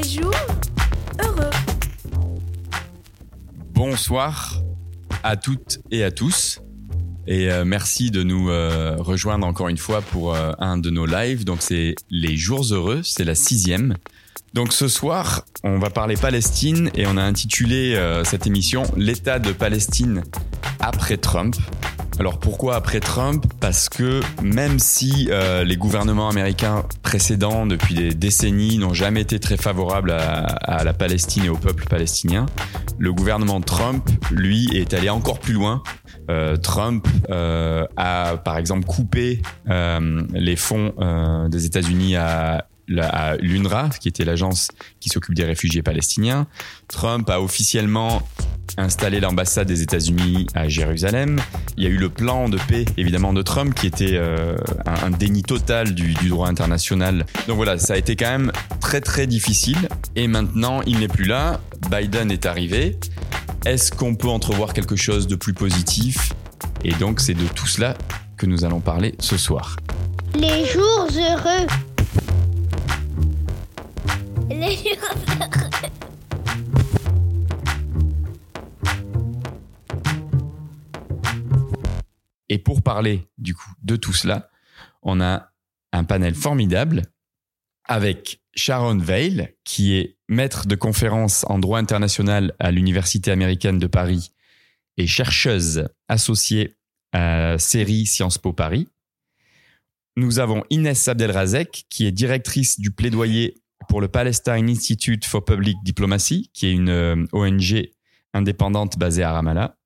Les jours heureux. Bonsoir à toutes et à tous. Et euh, merci de nous euh, rejoindre encore une fois pour euh, un de nos lives. Donc c'est les jours heureux, c'est la sixième. Donc ce soir, on va parler Palestine et on a intitulé cette émission L'état de Palestine après Trump. Alors pourquoi après Trump? Parce que même si euh, les gouvernements américains précédents depuis des décennies n'ont jamais été très favorables à, à la Palestine et au peuple palestinien, le gouvernement Trump, lui, est allé encore plus loin euh, Trump euh, a par exemple coupé euh, les fonds euh, des États-Unis à, à l'UNRWA, qui était l'agence qui s'occupe des réfugiés palestiniens. Trump a officiellement installé l'ambassade des États-Unis à Jérusalem. Il y a eu le plan de paix, évidemment, de Trump, qui était euh, un, un déni total du, du droit international. Donc voilà, ça a été quand même très très difficile. Et maintenant, il n'est plus là. Biden est arrivé. Est-ce qu'on peut entrevoir quelque chose de plus positif? Et donc, c'est de tout cela que nous allons parler ce soir. Les jours heureux. Les jours heureux. Et pour parler de tout cela, on a un panel formidable avec Sharon Veil, qui est maître de conférence en droit international à l'Université américaine de Paris et chercheuse associée à série Sciences Po Paris. Nous avons Inès Abdelrazek, qui est directrice du plaidoyer pour le Palestine Institute for Public Diplomacy, qui est une euh, ONG indépendante basée à Ramallah.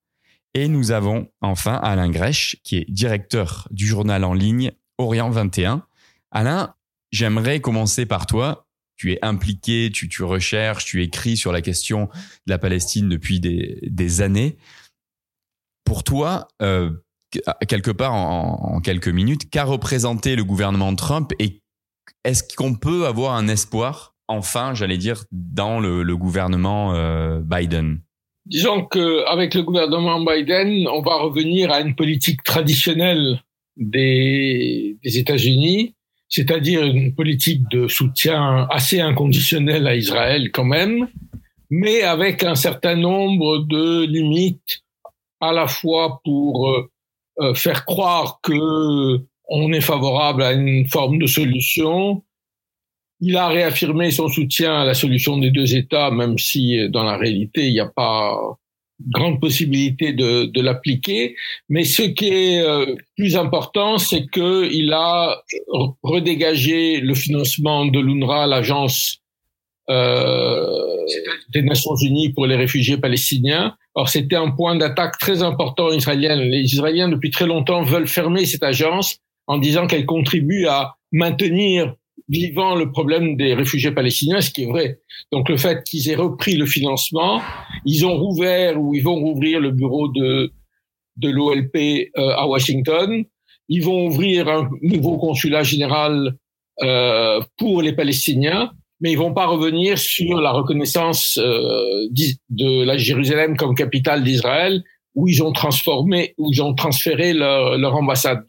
Et nous avons enfin Alain Grèche, qui est directeur du journal en ligne Orient 21. Alain, j'aimerais commencer par toi. Tu es impliqué, tu, recherches, tu écris sur la question de la Palestine depuis des, années. Pour toi, euh, quelque part en, quelques minutes, qu'a représenté le gouvernement Trump et est-ce qu'on peut avoir un espoir, enfin, j'allais dire, dans le, le gouvernement euh, Biden? Disons qu'avec le gouvernement Biden, on va revenir à une politique traditionnelle des, États-Unis, c'est-à-dire une politique de soutien assez inconditionnel à Israël quand même, mais avec un certain nombre de limites, à la fois pour euh, euh, faire croire que on est favorable à une forme de solution. Il a réaffirmé son soutien à la solution des deux États, même si euh, dans la réalité, il n'y a pas grande possibilité de, de l'appliquer. Mais ce qui est euh, plus important, c'est qu'il a redégagé le financement de l'UNRWA, l'agence euh, des Nations Unies pour les réfugiés palestiniens. Alors c'était un point d'attaque très important israélien. Les Israéliens depuis très longtemps veulent fermer cette agence en disant qu'elle contribue à maintenir vivant le problème des réfugiés palestiniens, ce qui est vrai. Donc le fait qu'ils aient repris le financement, ils ont rouvert ou ils vont rouvrir le bureau de de l'OLP euh, à Washington. Ils vont ouvrir un nouveau consulat général euh, pour les Palestiniens, mais ils vont pas revenir sur la reconnaissance euh, de la Jérusalem comme capitale d'Israël, où ils ont transformé, où ils ont transféré leur, leur ambassade.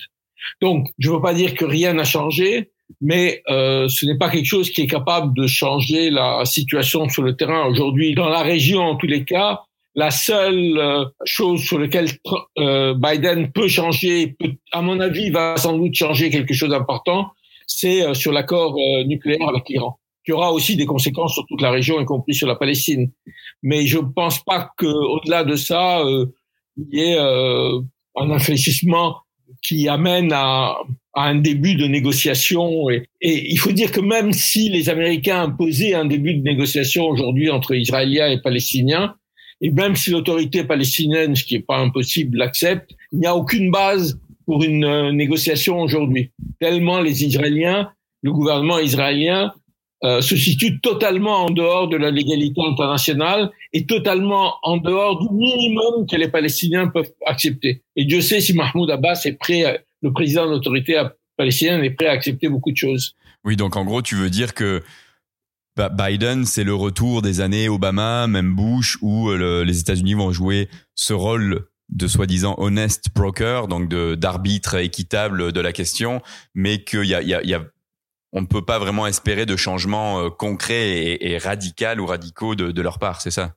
Donc, je ne veux pas dire que rien n'a changé, mais euh, ce n'est pas quelque chose qui est capable de changer la situation sur le terrain aujourd'hui. Dans la région, en tous les cas, la seule euh, chose sur laquelle euh, Biden peut changer, peut, à mon avis, va sans doute changer quelque chose d'important, c'est euh, sur l'accord nucléaire avec l'Iran, qui aura aussi des conséquences sur toute la région, y compris sur la Palestine. Mais je ne pense pas qu'au-delà de ça, il y ait un infléchissement qui amène à, à un début de négociation. Et, et, il faut dire que même si les Américains imposaient un début de négociation aujourd'hui entre Israéliens et Palestiniens, et même si l'autorité palestinienne, ce qui n'est pas impossible, l'accepte, il n'y a aucune base pour une euh, négociation aujourd'hui. Tellement les Israéliens, le gouvernement israélien euh, se situe totalement en dehors de la légalité internationale et totalement en dehors du minimum que les Palestiniens peuvent accepter. Et Dieu sait si Mahmoud Abbas est prêt, le président de l'autorité palestinienne est prêt à accepter beaucoup de choses. Oui, donc en gros, tu veux dire que Biden, c'est le retour des années Obama, même Bush, où euh, les États-Unis vont jouer ce rôle de soi-disant honest broker, donc d'arbitre équitable de la question, mais qu'il y a, on ne peut pas vraiment espérer de changements euh, concrets et, ou radicaux de, de leur part, c'est ça?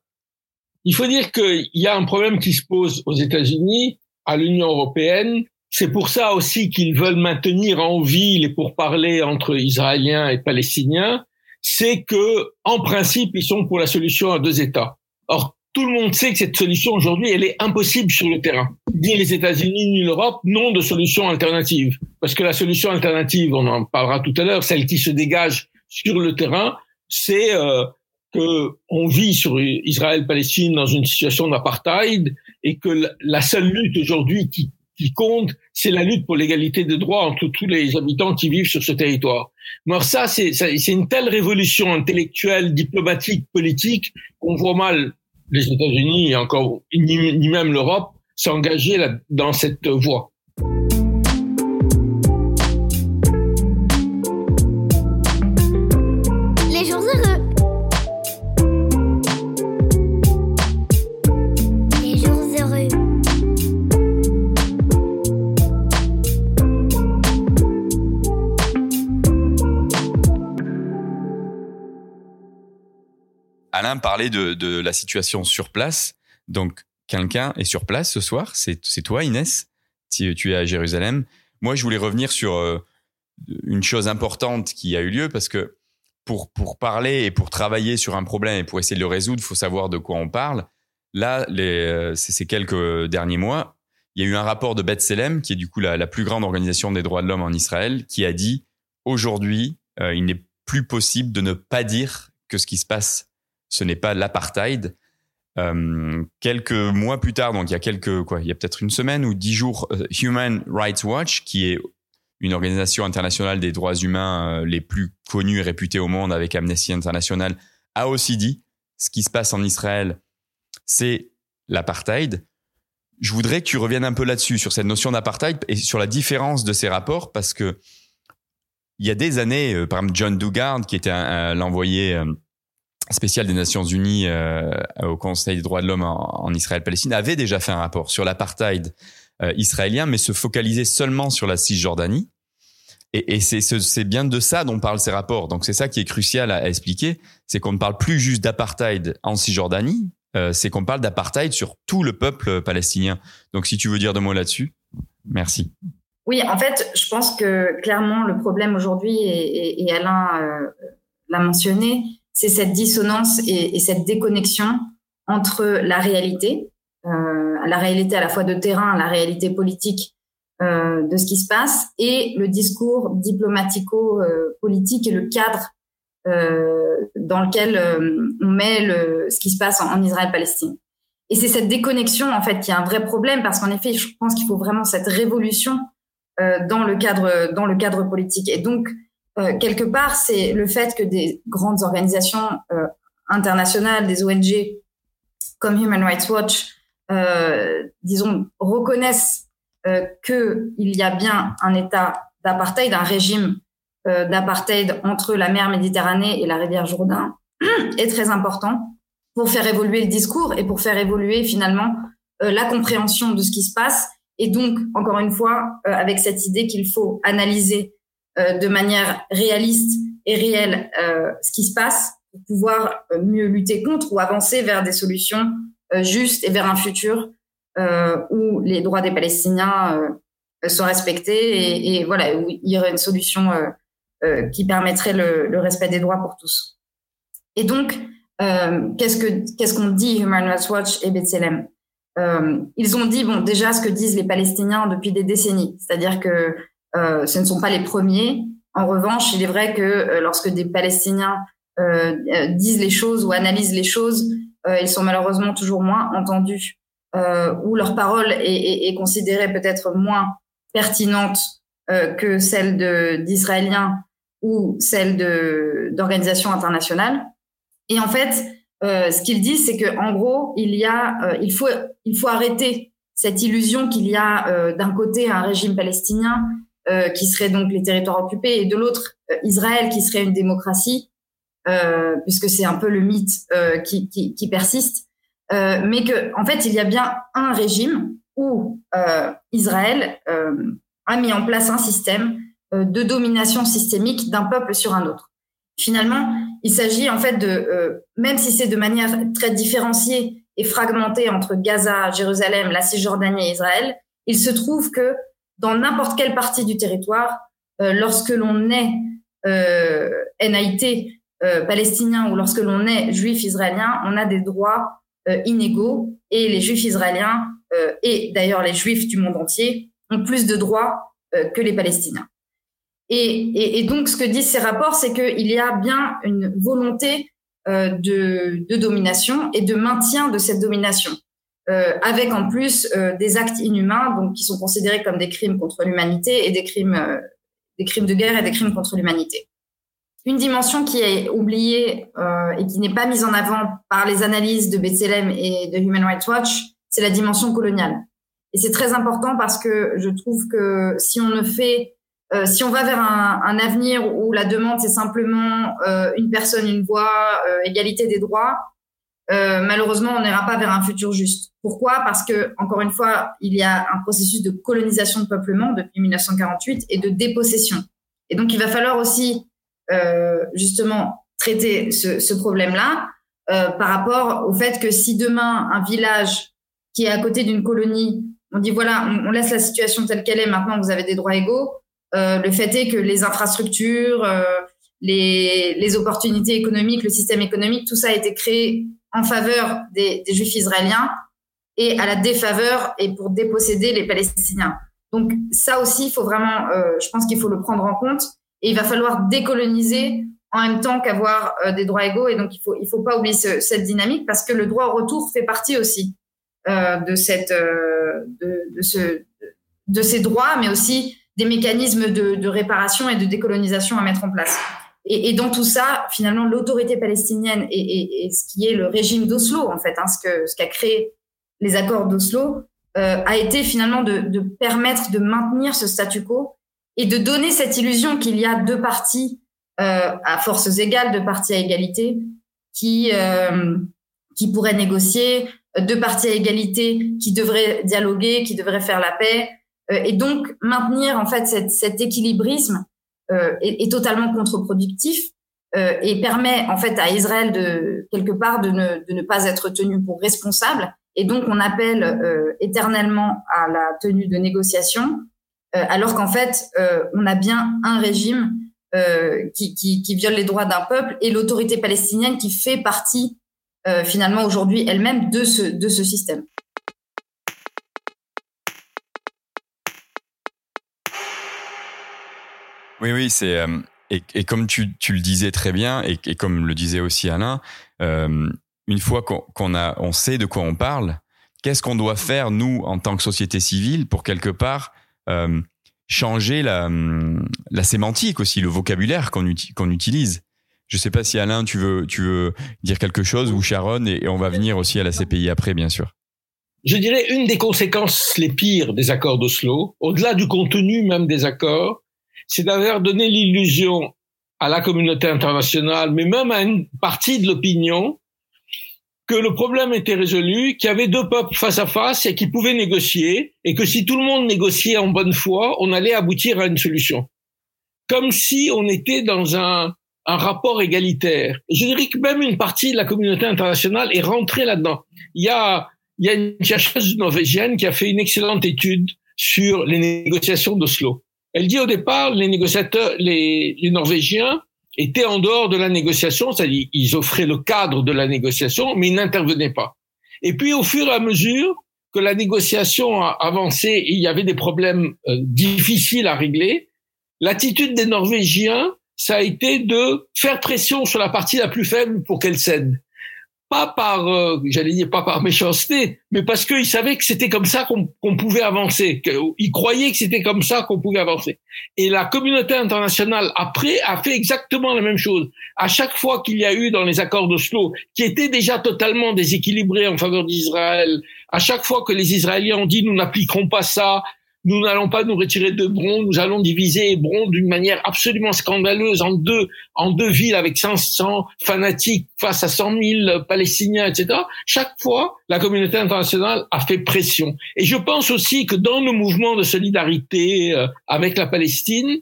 Il faut dire qu'il y a un problème qui se pose aux États-Unis, à l'Union européenne. C'est pour ça aussi qu'ils veulent maintenir en vie les pourparlers entre Israéliens et Palestiniens c'est que, en principe, ils sont pour la solution à deux États. Or, tout le monde sait que cette solution aujourd'hui, elle est impossible sur le terrain. Ni les États-Unis ni l'Europe n'ont de solution alternative. Parce que la solution alternative, on en parlera tout à l'heure, celle qui se dégage sur le terrain, c'est euh, que on vit sur Israël-Palestine dans une situation d'apartheid et que la seule lutte aujourd'hui qui compte, c'est la lutte pour l'égalité de droits entre tous les habitants qui vivent sur ce territoire. Mais ça, c'est une telle révolution intellectuelle, diplomatique, politique qu'on voit mal les États-Unis et encore ni, même l'Europe s'engager dans cette voie. Alain parlait de, la situation sur place. Donc, quelqu'un est sur place ce soir. C'est toi, Inès. Tu, tu, es à Jérusalem. Moi, je voulais revenir sur euh, une chose importante qui a eu lieu parce que pour, parler et pour travailler sur un problème et pour essayer de le résoudre, il faut savoir de quoi on parle. Là, euh, ces quelques derniers mois, il y a eu un rapport de B'Tselem, qui est du coup la, plus grande organisation des droits de l'homme en Israël, qui a dit aujourd'hui, euh, il n'est plus possible de ne pas dire que ce qui se passe ce n'est pas l'apartheid. Euh, quelques mois plus tard, donc il y a quelques quoi, il y a peut-être une semaine ou dix jours, euh, Human Rights Watch, qui est une organisation internationale des droits humains euh, les plus connues et réputées au monde avec Amnesty International, a aussi dit ce qui se passe en Israël, c'est l'apartheid. Je voudrais que tu reviennes un peu là-dessus, sur cette notion d'apartheid et sur la différence de ces rapports, parce que il y a des années, par exemple John Dugard, qui était l'envoyé spécial des Nations Unies euh, au Conseil des droits de l'homme en, Israël-Palestine avait déjà fait un rapport sur l'apartheid euh, israélien, mais se focalisait seulement sur la Cisjordanie. Et, c'est bien de ça dont parlent ces rapports. Donc c'est ça qui est crucial à, expliquer, c'est qu'on ne parle plus juste d'apartheid en Cisjordanie, euh, c'est qu'on parle d'apartheid sur tout le peuple palestinien. Donc si tu veux dire deux mots là-dessus, merci. Oui, en fait, je pense que clairement le problème aujourd'hui, et, et, Alain l'a mentionné, c'est cette dissonance et, cette déconnexion entre la réalité, euh, la réalité à la fois de terrain, la réalité politique euh, de ce qui se passe, et le discours diplomatico-politique et le cadre euh, dans lequel on met le, ce qui se passe en, Israël-Palestine. Et c'est cette déconnexion en fait qui est un vrai problème parce qu'en effet, je pense qu'il faut vraiment cette révolution dans le cadre dans le cadre politique. Et donc, euh, quelque part, c'est le fait que des grandes organisations euh, internationales, des ONG comme Human Rights Watch, euh, disons, reconnaissent euh, qu'il y a bien un état d'apartheid, un régime euh, d'apartheid entre la mer Méditerranée et la rivière Jourdain, est très important pour faire évoluer le discours et pour faire évoluer finalement la compréhension de ce qui se passe. Et donc, encore une fois, avec cette idée qu'il faut analyser euh, de manière réaliste et réelle euh, ce qui se passe pour pouvoir euh, mieux lutter contre ou avancer vers des solutions justes et vers un futur où les droits des Palestiniens sont respectés et, voilà où il y aurait une solution qui permettrait le, respect des droits pour tous. Et donc, qu'est-ce que qu'est-ce qu'on dit Human Rights Watch et B'Tselem euh, Ils ont dit bon déjà ce que disent les Palestiniens depuis des décennies, c'est-à-dire que euh, ce ne sont pas les premiers. En revanche, il est vrai que euh, lorsque des Palestiniens euh, disent les choses ou analysent les choses, ils sont malheureusement toujours moins entendus ou leur parole est, considérée peut-être moins pertinente que celle d'Israéliens ou celle d'organisations internationales. Et en fait, ce qu'ils disent, c'est que en gros, il y a, il faut, il faut arrêter cette illusion qu'il y a d'un côté un régime palestinien qui serait donc les territoires occupés et de l'autre Israël qui serait une démocratie, puisque c'est un peu le mythe qui, qui, qui, persiste, mais que en fait il y a bien un régime où Israël a mis en place un système de domination systémique d'un peuple sur un autre. Finalement, il s'agit en fait de, euh, même si c'est de manière très différenciée et fragmentée entre Gaza, Jérusalem, la Cisjordanie et Israël, il se trouve que dans n'importe quelle partie du territoire, euh, lorsque l'on est euh, NIT euh, palestinien ou lorsque l'on est juif israélien, on a des droits inégaux et les juifs israéliens et d'ailleurs les juifs du monde entier ont plus de droits que les Palestiniens. Et, donc, ce que disent ces rapports, c'est qu'il y a bien une volonté de, domination et de maintien de cette domination, euh, avec en plus euh, des actes inhumains, donc qui sont considérés comme des crimes contre l'humanité et des crimes, euh, des crimes de guerre et des crimes contre l'humanité. Une dimension qui est oubliée euh, et qui n'est pas mise en avant par les analyses de B'Tselem et de Human Rights Watch, c'est la dimension coloniale. Et c'est très important parce que je trouve que si on ne fait euh, si on va vers un, un, avenir où la demande c'est simplement euh, une personne, une voix, égalité des droits, euh, malheureusement on n'ira pas vers un futur juste. Pourquoi? Parce que encore une fois, il y a un processus de colonisation de peuplement depuis 1948 et de dépossession. Et donc il va falloir aussi euh, justement traiter ce, ce problème-là par rapport au fait que si demain un village qui est à côté d'une colonie, on dit voilà, on, on laisse la situation telle qu'elle est, maintenant vous avez des droits égaux euh, le fait est que les infrastructures, euh, les, les, opportunités économiques, le système économique, tout ça a été créé en faveur des, juifs israéliens et à la défaveur et pour déposséder les Palestiniens. Donc ça aussi, il faut vraiment, euh, je pense qu'il faut le prendre en compte et il va falloir décoloniser en même temps qu'avoir euh, des droits égaux et donc il faut il faut pas oublier ce, cette dynamique parce que le droit au retour fait partie aussi euh, de cette de, ce de ces droits, mais aussi des mécanismes de, réparation et de décolonisation à mettre en place. Et, et dans tout ça, finalement, l'autorité palestinienne et, et, et, ce qui est le régime d'Oslo, en fait, hein, ce que ce qu'a créé les accords d'Oslo, euh, a été finalement de, de, permettre de maintenir ce statu quo et de donner cette illusion qu'il y a deux parties euh, à forces égales, deux parties à égalité, qui euh, qui pourraient négocier, deux parties à égalité qui devraient dialoguer, qui devraient faire la paix, euh, et donc maintenir en fait cet équilibrisme est, est, totalement contre-productif euh, et permet en fait à Israël de quelque part de ne, de ne pas être tenu pour responsable. Et donc on appelle euh, éternellement à la tenue de négociations, euh, alors qu'en fait euh, on a bien un régime qui, qui, qui, viole les droits d'un peuple et l'autorité palestinienne qui fait partie finalement aujourd'hui elle-même de ce, de ce système. Oui, oui, c'est euh, et, et, comme tu, tu, le disais très bien et, et, comme le disait aussi Alain, euh, une fois qu'on a, on sait de quoi on parle, qu'est-ce qu'on doit faire nous en tant que société civile pour quelque part euh, changer la, la sémantique aussi, le vocabulaire qu'on uti, utilise? Je sais pas si Alain, tu veux, tu veux dire quelque chose ou Sharon, et, et on va venir aussi à la CPI après, bien sûr. Je dirais une des conséquences les pires des accords d'Oslo, au-delà du contenu même des accords, c'est d'avoir donné l'illusion à la communauté internationale, mais même à une partie de l'opinion, que le problème était résolu, qu'il y avait deux peuples face à face et qu'ils pouvaient négocier, et que si tout le monde négociait en bonne foi, on allait aboutir à une solution. Comme si on était dans un, rapport égalitaire. Je dirais que même une partie de la communauté internationale est rentrée là-dedans. Il il y a une chercheuse norvégienne qui a fait une excellente étude sur les négociations d'Oslo. Elle dit au départ, les négociateurs, les, Norvégiens étaient en dehors de la négociation, c'est-à-dire ils offraient le cadre de la négociation, mais ils n'intervenaient pas. Et puis au fur et à mesure que la négociation a avancé et il y avait des problèmes euh, difficiles à régler, l'attitude des Norvégiens, ça a été de faire pression sur la partie la plus faible pour qu'elle cède. Pas par, euh, j'allais dire pas par méchanceté, mais parce qu'ils savaient que c'était comme ça qu'on pouvait avancer. Ils croyaient que c'était comme ça qu'on pouvait avancer. Et la communauté internationale après a fait exactement la même chose. À chaque fois qu'il y a eu dans les accords d'Oslo, qui étaient déjà totalement déséquilibrés en faveur d'Israël, à chaque fois que les Israéliens ont dit nous n'appliquerons pas ça, nous n'allons pas nous retirer de Hébron, nous allons diviser Hébron d'une manière absolument scandaleuse en deux, en deux villes avec 500 fanatiques face à 100 000 Palestiniens, etc. Chaque fois, la communauté internationale a fait pression. Et je pense aussi que dans le mouvement de solidarité euh, avec la Palestine,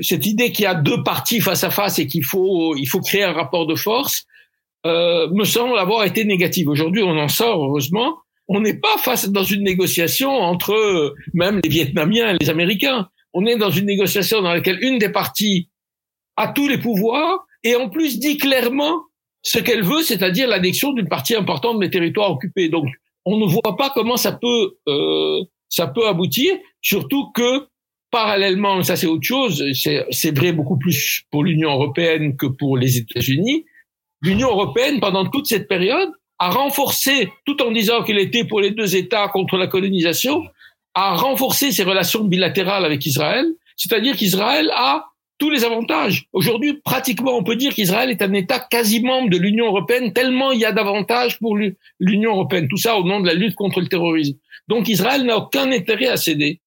cette idée qu'il y a deux parties face à face et qu'il faut, il faut créer un rapport de force, euh, me semble avoir été négative. Aujourd'hui, on en sort, heureusement, on n'est pas face dans une négociation entre euh, même les Vietnamiens et les Américains. On est dans une négociation dans laquelle une des parties a tous les pouvoirs et en plus dit clairement ce qu'elle veut, c'est-à-dire l'annexion d'une partie importante des territoires occupés. Donc, on ne voit pas comment ça peut euh, ça peut aboutir, surtout que parallèlement, ça c'est autre chose, c'est vrai beaucoup plus pour l'Union européenne que pour les États-Unis. L'Union européenne, pendant toute cette période, a renforcé, tout en disant qu'il était pour les deux États contre la colonisation, a renforcé ses relations bilatérales avec Israël, c'est-à-dire qu'Israël a tous les avantages. Aujourd'hui, pratiquement, on peut dire qu'Israël est un État quasi membre de l'Union européenne, tellement il y a d'avantages pour l'Union européenne. Tout ça au nom de la lutte contre le terrorisme. Donc Israël n'a aucun intérêt à céder.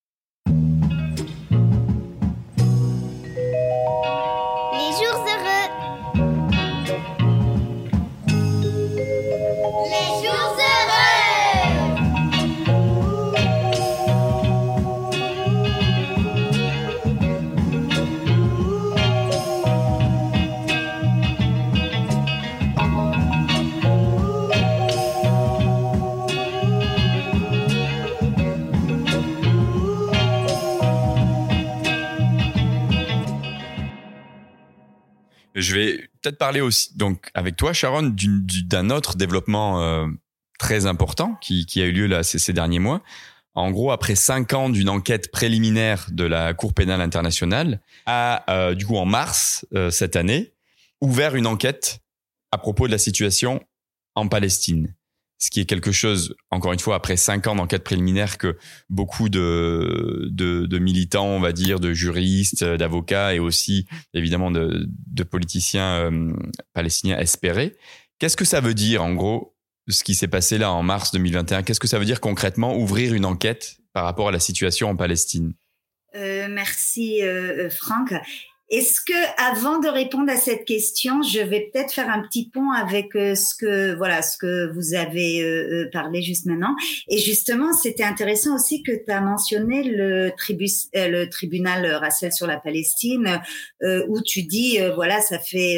Je vais peut-être parler aussi, donc, avec toi, Sharon, d'un autre développement euh, très important qui, a eu lieu là ces, ces derniers mois. En gros, après cinq ans d'une enquête préliminaire de la Cour pénale internationale, a euh, du coup en mars euh, cette année ouvert une enquête à propos de la situation en Palestine ce qui est quelque chose, encore une fois, après cinq ans d'enquête préliminaire, que beaucoup de, de, militants, on va dire, de juristes, d'avocats et aussi évidemment de, politiciens euh, palestiniens espéraient. Qu'est-ce que ça veut dire, en gros, ce qui s'est passé là en mars 2021 Qu'est-ce que ça veut dire concrètement, ouvrir une enquête par rapport à la situation en Palestine? Euh, merci euh, Franck. Est-ce que, avant de répondre à cette question, je vais peut-être faire un petit pont avec euh, ce que, voilà, ce que vous avez euh, euh, parlé juste maintenant. Et justement, c'était intéressant aussi que tu as mentionné le, tribus, le tribunal Rassel sur la Palestine, où tu dis, voilà, ça fait,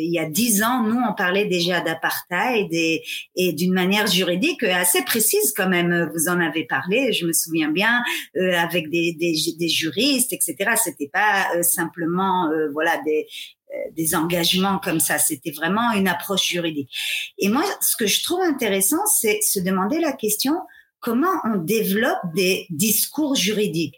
il y a dix ans, nous, on parlait déjà d'apartheid et, et d'une manière juridique assez précise quand même. Vous en avez parlé, je me souviens bien, avec des, des, des juristes, etc. C'était pas simplement euh, voilà des euh, des engagements comme ça. C'était vraiment une approche juridique. Et moi, ce que je trouve intéressant, c'est se demander la question comment on développe des discours juridiques?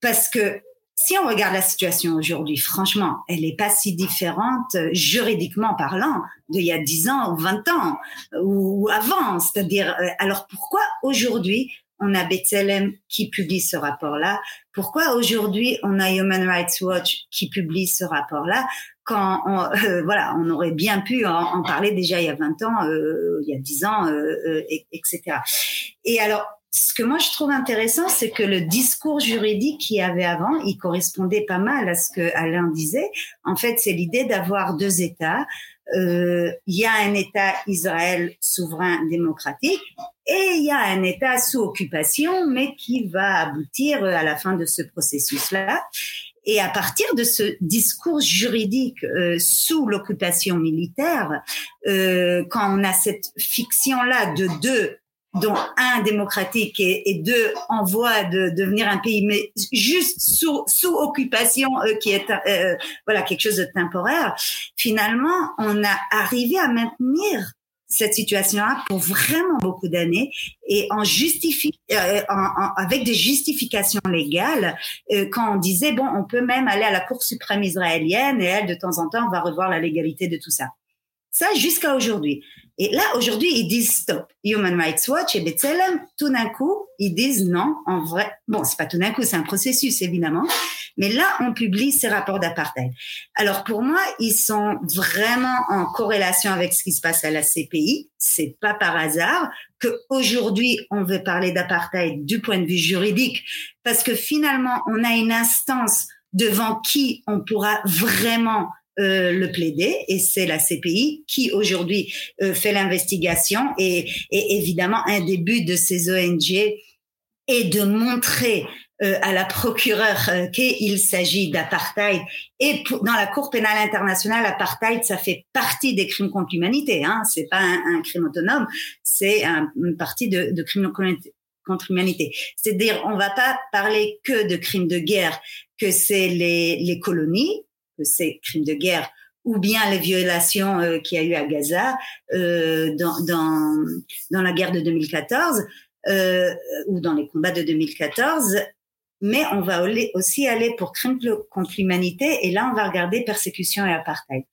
Parce que si on regarde la situation aujourd'hui, franchement, elle n'est pas si différente euh, juridiquement parlant d'il y a 10 ans ou 20 ans ou avant. C'est-à-dire, alors pourquoi aujourd'hui on a B'Tselem qui publie ce rapport-là. Pourquoi aujourd'hui on a Human Rights Watch qui publie ce rapport-là quand on, euh, voilà, on aurait bien pu en, parler déjà il y a 20 ans, euh, il y a 10 ans, euh, etc. Et alors, ce que moi je trouve intéressant, c'est que le discours juridique qu'il y avait avant, il correspondait pas mal à ce que Alain disait. En fait, c'est l'idée d'avoir deux États euh, il y a un État Israël souverain démocratique et il y a un État sous occupation, mais qui va aboutir à la fin de ce processus-là. Et à partir de ce discours juridique euh, sous l'occupation militaire, euh, quand on a cette fiction-là de deux dont un démocratique et, deux en voie de devenir un pays, mais juste sous, sous occupation, euh, qui est euh, voilà quelque chose de temporaire. Finalement, on a arrivé à maintenir cette situation-là pour vraiment beaucoup d'années et en justifie euh, avec des justifications légales quand on disait bon on peut même aller à la Cour suprême israélienne et elle de temps en temps va revoir la légalité de tout ça Ça jusqu'à aujourd'hui. Et là, aujourd'hui, ils disent stop. Human Rights Watch et B'Tselem, tout d'un coup, ils disent non, en vrai. Bon, c'est pas tout d'un coup, c'est un processus, évidemment. Mais là, on publie ces rapports d'apartheid. Alors, pour moi, ils sont vraiment en corrélation avec ce qui se passe à la CPI. C'est pas par hasard que aujourd'hui, on veut parler d'apartheid du point de vue juridique. Parce que finalement, on a une instance devant qui on pourra vraiment euh, le plaider et c'est la CPI qui aujourd'hui euh, fait l'investigation et, et, évidemment un des buts de ces ONG est de montrer euh, à la procureure qu'il s'agit d'apartheid. Et dans la Cour pénale internationale apartheid ça fait partie des crimes contre l'humanité hein. C'est pas un, crime autonome c'est un, une partie de, de crimes contre l'humanité. C'est-à-dire on va pas parler que de crimes de guerre que c'est les, les colonies que c'est crimes de guerre ou bien les violations euh, qu'il y a eu à Gaza euh, dans, dans, dans la guerre de 2014 euh, ou dans les combats de 2014. Mais on va aussi aller pour crimes contre l'humanité et là on va regarder persécution et apartheid.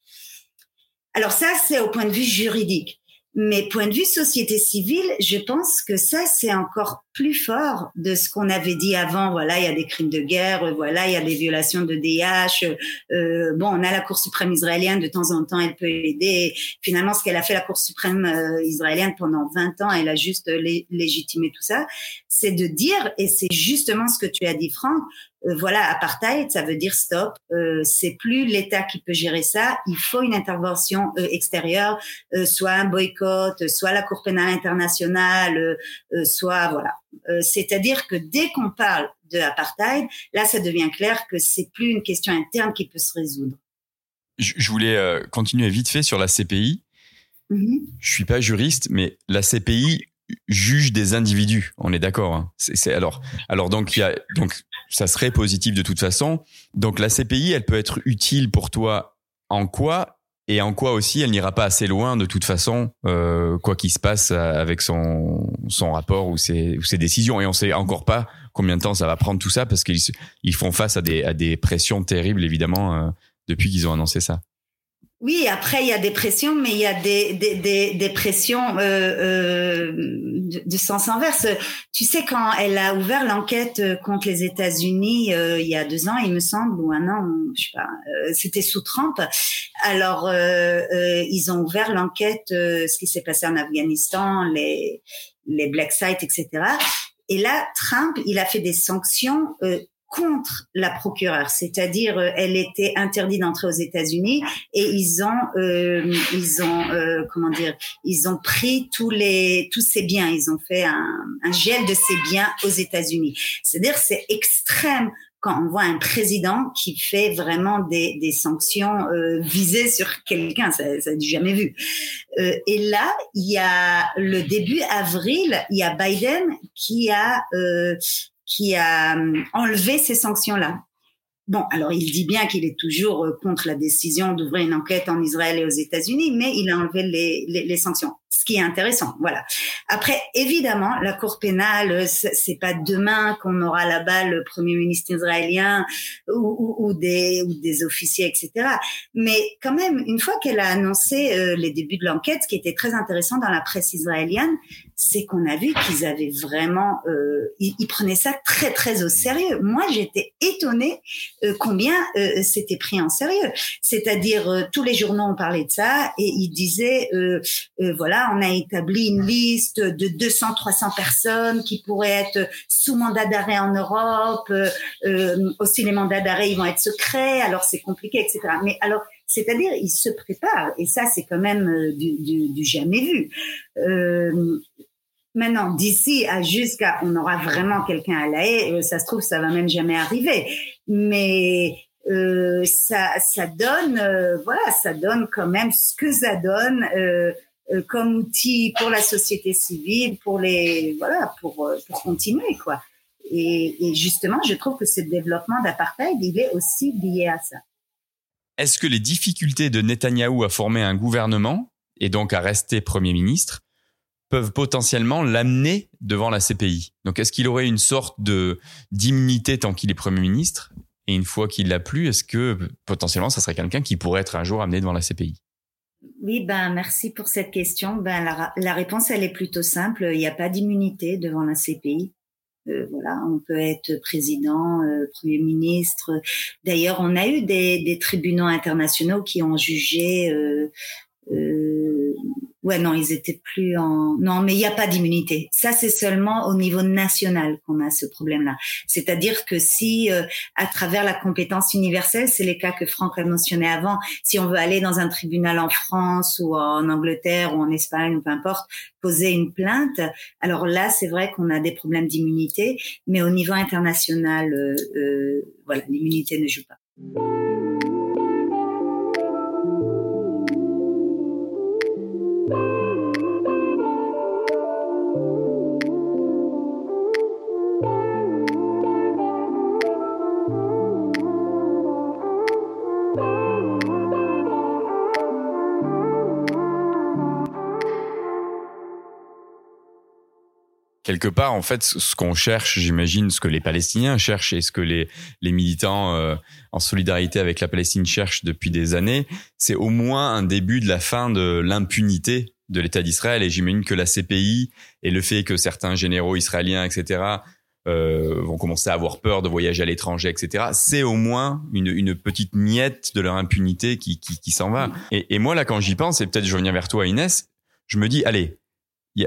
Alors ça c'est au point de vue juridique. Mais point de vue société civile, je pense que ça, c'est encore plus fort de ce qu'on avait dit avant. Voilà, il y a des crimes de guerre, voilà, il y a des violations de DH. Euh, bon, on a la Cour suprême israélienne, de temps en temps, elle peut aider. Finalement, ce qu'elle a fait, la Cour suprême euh, israélienne, pendant 20 ans, elle a juste légitimé tout ça. C'est de dire, et c'est justement ce que tu as dit, Franck, euh, voilà, apartheid, ça veut dire stop. Euh, c'est plus l'État qui peut gérer ça. Il faut une intervention euh, extérieure, euh, soit un boycott, soit la Cour pénale internationale, soit voilà. C'est-à-dire que dès qu'on parle de apartheid, là, ça devient clair que c'est plus une question interne qui peut se résoudre. Je, voulais continuer vite fait sur la CPI. Mm-hmm. Je suis pas juriste, mais la CPI juge des individus. On est d'accord. Hein. C'est alors, alors donc il y a donc ça serait positif de toute façon. Donc la CPI, elle peut être utile pour toi en quoi et en quoi aussi elle n'ira pas assez loin de toute façon, euh, quoi qu'il se passe avec son, son rapport ou ses, ou ses décisions. Et on sait encore pas combien de temps ça va prendre tout ça parce qu'ils ils font face à des, à des pressions terribles évidemment euh, depuis qu'ils ont annoncé ça. Oui, après il y a des pressions, mais il y a des des, des, des pressions euh, euh, de, sens inverse. Tu sais quand elle a ouvert l'enquête euh, contre les États-Unis euh, il y a deux ans, il me semble, ou un an, je sais pas, euh, c'était sous Trump. Alors ils ont ouvert l'enquête, ce qui s'est passé en Afghanistan, les les black sites, etc. Et là, Trump, il a fait des sanctions contre la procureure, c'est-à-dire euh, elle était interdite d'entrer aux États-Unis et ils ont euh, ils ont euh, comment dire ils ont pris tous les tous ces biens, ils ont fait un, un gel de ces biens aux États-Unis. C'est-à-dire c'est extrême quand on voit un président qui fait vraiment des, des sanctions euh, visées sur quelqu'un, ça, ça n'a jamais vu. Euh, et là, il y a le début avril, il y a Biden qui a euh, qui a euh, enlevé ces sanctions-là. Bon, alors il dit bien qu'il est toujours euh, contre la décision d'ouvrir une enquête en Israël et aux États-Unis, mais il a enlevé les, sanctions, ce qui est intéressant. Voilà. Après, évidemment, la Cour pénale, euh, c'est pas demain qu'on aura là-bas le premier ministre israélien ou, des, ou des officiers, etc. Mais quand même, une fois qu'elle a annoncé les débuts de l'enquête, ce qui était très intéressant dans la presse israélienne, c'est qu'on a vu qu'ils avaient vraiment, euh, ils, prenaient ça très très au sérieux. Moi, j'étais étonnée euh, combien euh, c'était pris en sérieux. C'est-à-dire, euh, tous les journaux ont parlé de ça et ils disaient, euh, euh, on a établi une liste de 200-300 personnes qui pourraient être sous mandat d'arrêt en Europe. aussi, les mandats d'arrêt, ils vont être secrets, alors c'est compliqué, etc. Mais alors, c'est-à-dire, ils se préparent, et ça, c'est quand même du, du, jamais vu. Euh, Maintenant, d'ici à jusqu'à, on aura vraiment quelqu'un à la haie, euh, ça se trouve, ça va même jamais arriver. Mais euh, ça, ça donne, euh, voilà, ça donne quand même ce que ça donne euh, euh comme outil pour la société civile, pour les, voilà, pour pour continuer quoi. Et, et justement, je trouve que ce développement d'apartheid, il est aussi lié à ça. Est-ce que les difficultés de Netanyahou à former un gouvernement et donc à rester premier ministre peuvent potentiellement l'amener devant la CPI. Donc, est-ce qu'il aurait une sorte de d'immunité tant qu'il est Premier ministre? Et une fois qu'il l'a plus, est-ce que potentiellement, ça serait quelqu'un qui pourrait être un jour amené devant la CPI Oui, ben merci pour cette question. Ben la, la réponse elle est plutôt simple. Il n'y a pas d'immunité devant la CPI. Euh, voilà, on peut être président, euh, premier ministre. D'ailleurs, on a eu des, des, tribunaux internationaux qui ont jugé euh, euh Ouais, non, ils étaient plus en. Non, mais il n'y a pas d'immunité. Ça, c'est seulement au niveau national qu'on a ce problème-là. C'est-à-dire que si, euh, à travers la compétence universelle, c'est les cas que Franck a mentionné avant, si on veut aller dans un tribunal en France ou en Angleterre ou en Espagne ou peu importe, poser une plainte, alors là, c'est vrai qu'on a des problèmes d'immunité, mais au niveau international, euh, euh, voilà, l'immunité ne joue pas. Quelque part, en fait, ce qu'on cherche, j'imagine, ce que les Palestiniens cherchent et ce que les, les militants euh, en solidarité avec la Palestine cherchent depuis des années, c'est au moins un début de la fin de l'impunité de l'État d'Israël. Et j'imagine que la CPI et le fait que certains généraux israéliens, etc., euh, vont commencer à avoir peur de voyager à l'étranger, etc. C'est au moins une, une, petite miette de leur impunité qui, qui, qui s'en va. Et, et, moi, là, quand j'y pense, et peut-être je reviens vers toi, Inès, je me dis, allez,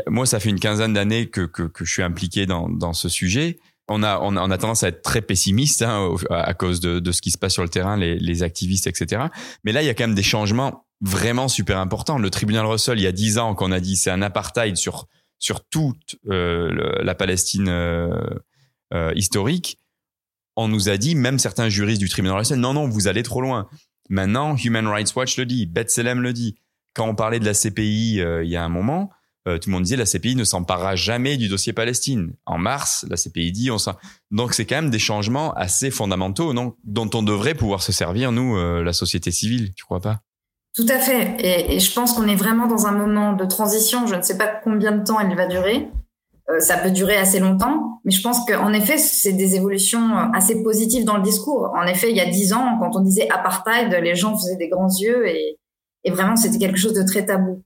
moi, ça fait une quinzaine d'années que, que, je suis impliqué dans, dans ce sujet. On a, on a, on a tendance à être très pessimiste hein, à cause de, de ce qui se passe sur le terrain, les, les activistes, etc. Mais là, il y a quand même des changements vraiment super importants. Le tribunal Russell, il y a dix ans, qu'on a dit c'est un apartheid sur sur toute euh, la Palestine euh, euh, historique, on nous a dit, même certains juristes du tribunal Russell, non, non, vous allez trop loin. Maintenant, Human Rights Watch le dit, B'Tselem le dit. Quand on parlait de la CPI il y a un moment, euh, tout le monde disait la CPI ne s'emparera jamais du dossier Palestine. En mars, la CPI dit on donc c'est quand même des changements assez fondamentaux, dont on devrait pouvoir se servir nous, euh, la société civile. Tu crois pas? Tout à fait. Et, je pense qu'on est vraiment dans un moment de transition. Je ne sais pas combien de temps elle va durer. Euh, ça peut durer assez longtemps, mais je pense qu'en effet, c'est des évolutions assez positives dans le discours. En effet, il y a dix ans, quand on disait apartheid, les gens faisaient des grands yeux et vraiment, c'était quelque chose de très tabou.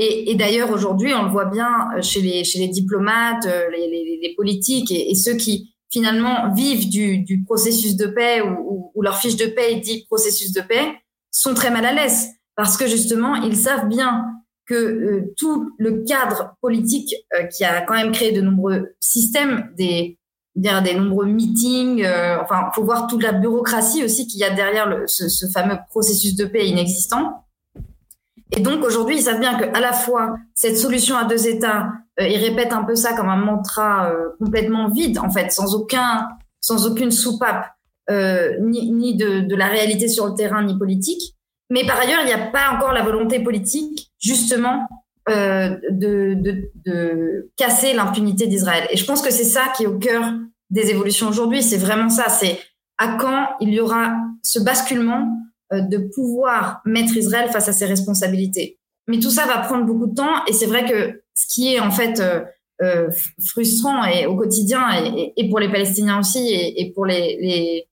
Et, d'ailleurs, aujourd'hui, on le voit bien euh, chez les, diplomates, euh, les, politiques et, ceux qui finalement vivent du, processus de paix ou, leur fiche de paix dit processus de paix, sont très mal à l'aise. Parce que justement, ils savent bien que euh, tout le cadre politique qui a quand même créé de nombreux systèmes, des, des nombreux meetings, enfin, faut voir toute la bureaucratie aussi qu'il y a derrière ce fameux processus de paix inexistant et donc aujourd'hui, ils savent bien que à la fois cette solution à deux États, euh, ils répètent un peu ça comme un mantra euh, complètement vide, en fait, sans aucun, sans aucune soupape, euh, ni, ni de, de, la réalité sur le terrain, ni politique. Mais par ailleurs, il n'y a pas encore la volonté politique, justement, euh, de, de, de casser l'impunité d'Israël. Et je pense que c'est ça qui est au cœur des évolutions aujourd'hui. C'est vraiment ça. C'est à quand il y aura ce basculement de pouvoir mettre Israël face à ses responsabilités. Mais tout ça va prendre beaucoup de temps et c'est vrai que ce qui est en fait euh, euh frustrant et au quotidien et, et, pour les Palestiniens aussi et, et pour les, les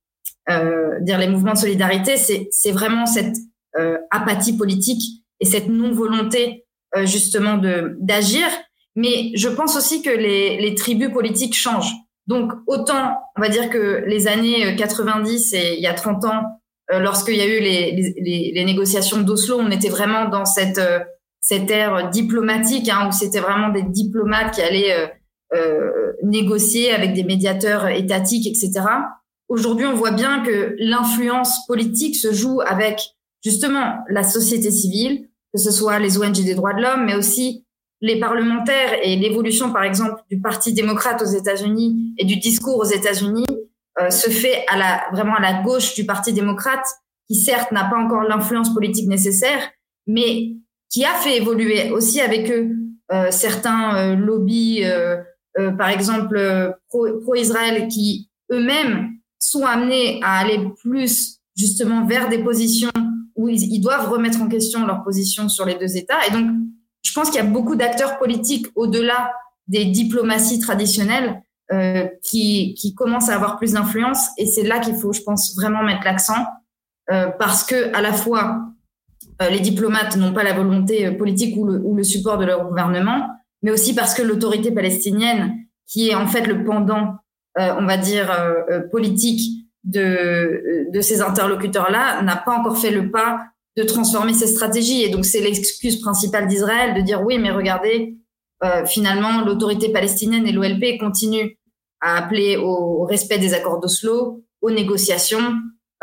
euh, dire les mouvements de solidarité, c'est vraiment cette euh, apathie politique et cette non volonté euh, justement de d'agir. Mais je pense aussi que les, les tribus politiques changent. Donc autant on va dire que les années 90 et il y a 30 ans euh, lorsqu'il y a eu les, les, les négociations d'Oslo, on était vraiment dans cette, euh, cette ère diplomatique, hein, où c'était vraiment des diplomates qui allaient euh, euh, négocier avec des médiateurs étatiques, etc. Aujourd'hui, on voit bien que l'influence politique se joue avec justement la société civile, que ce soit les ONG des droits de l'homme, mais aussi les parlementaires et l'évolution, par exemple, du Parti démocrate aux États-Unis et du discours aux États-Unis euh, se fait à la, vraiment à la gauche du Parti démocrate, qui certes n'a pas encore l'influence politique nécessaire, mais qui a fait évoluer aussi avec eux euh, certains euh, lobbies, euh, par exemple pro-Israël, pro qui eux-mêmes sont amenés à aller plus justement vers des positions où ils, ils, doivent remettre en question leur position sur les deux États. Et donc, je pense qu'il y a beaucoup d'acteurs politiques au-delà des diplomaties traditionnelles euh, qui, qui commence à avoir plus d'influence. Et c'est là qu'il faut, je pense, vraiment mettre l'accent euh, parce que à la fois les diplomates n'ont pas la volonté politique ou le, ou le support de leur gouvernement, mais aussi parce que l'autorité palestinienne, qui est en fait le pendant, on va dire, politique de, de ces interlocuteurs-là, n'a pas encore fait le pas de transformer ses stratégies. Et donc, c'est l'excuse principale d'Israël de dire oui, mais regardez, euh, finalement, l'autorité palestinienne et l'OLP continuent à appeler au, respect des accords d'Oslo, aux négociations.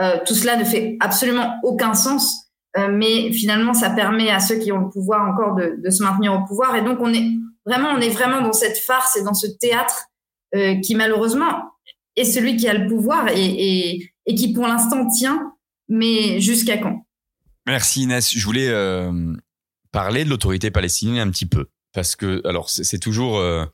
Euh, tout cela ne fait absolument aucun sens, euh, mais finalement, ça permet à ceux qui ont le pouvoir encore de, se maintenir au pouvoir. Et donc, on est vraiment, on est vraiment dans cette farce et dans ce théâtre qui, malheureusement, est celui qui a le pouvoir et, qui, pour l'instant, tient. Mais jusqu'à quand? Merci Inès. Je voulais parler de l'autorité palestinienne un petit peu parce que alors c'est toujours euh,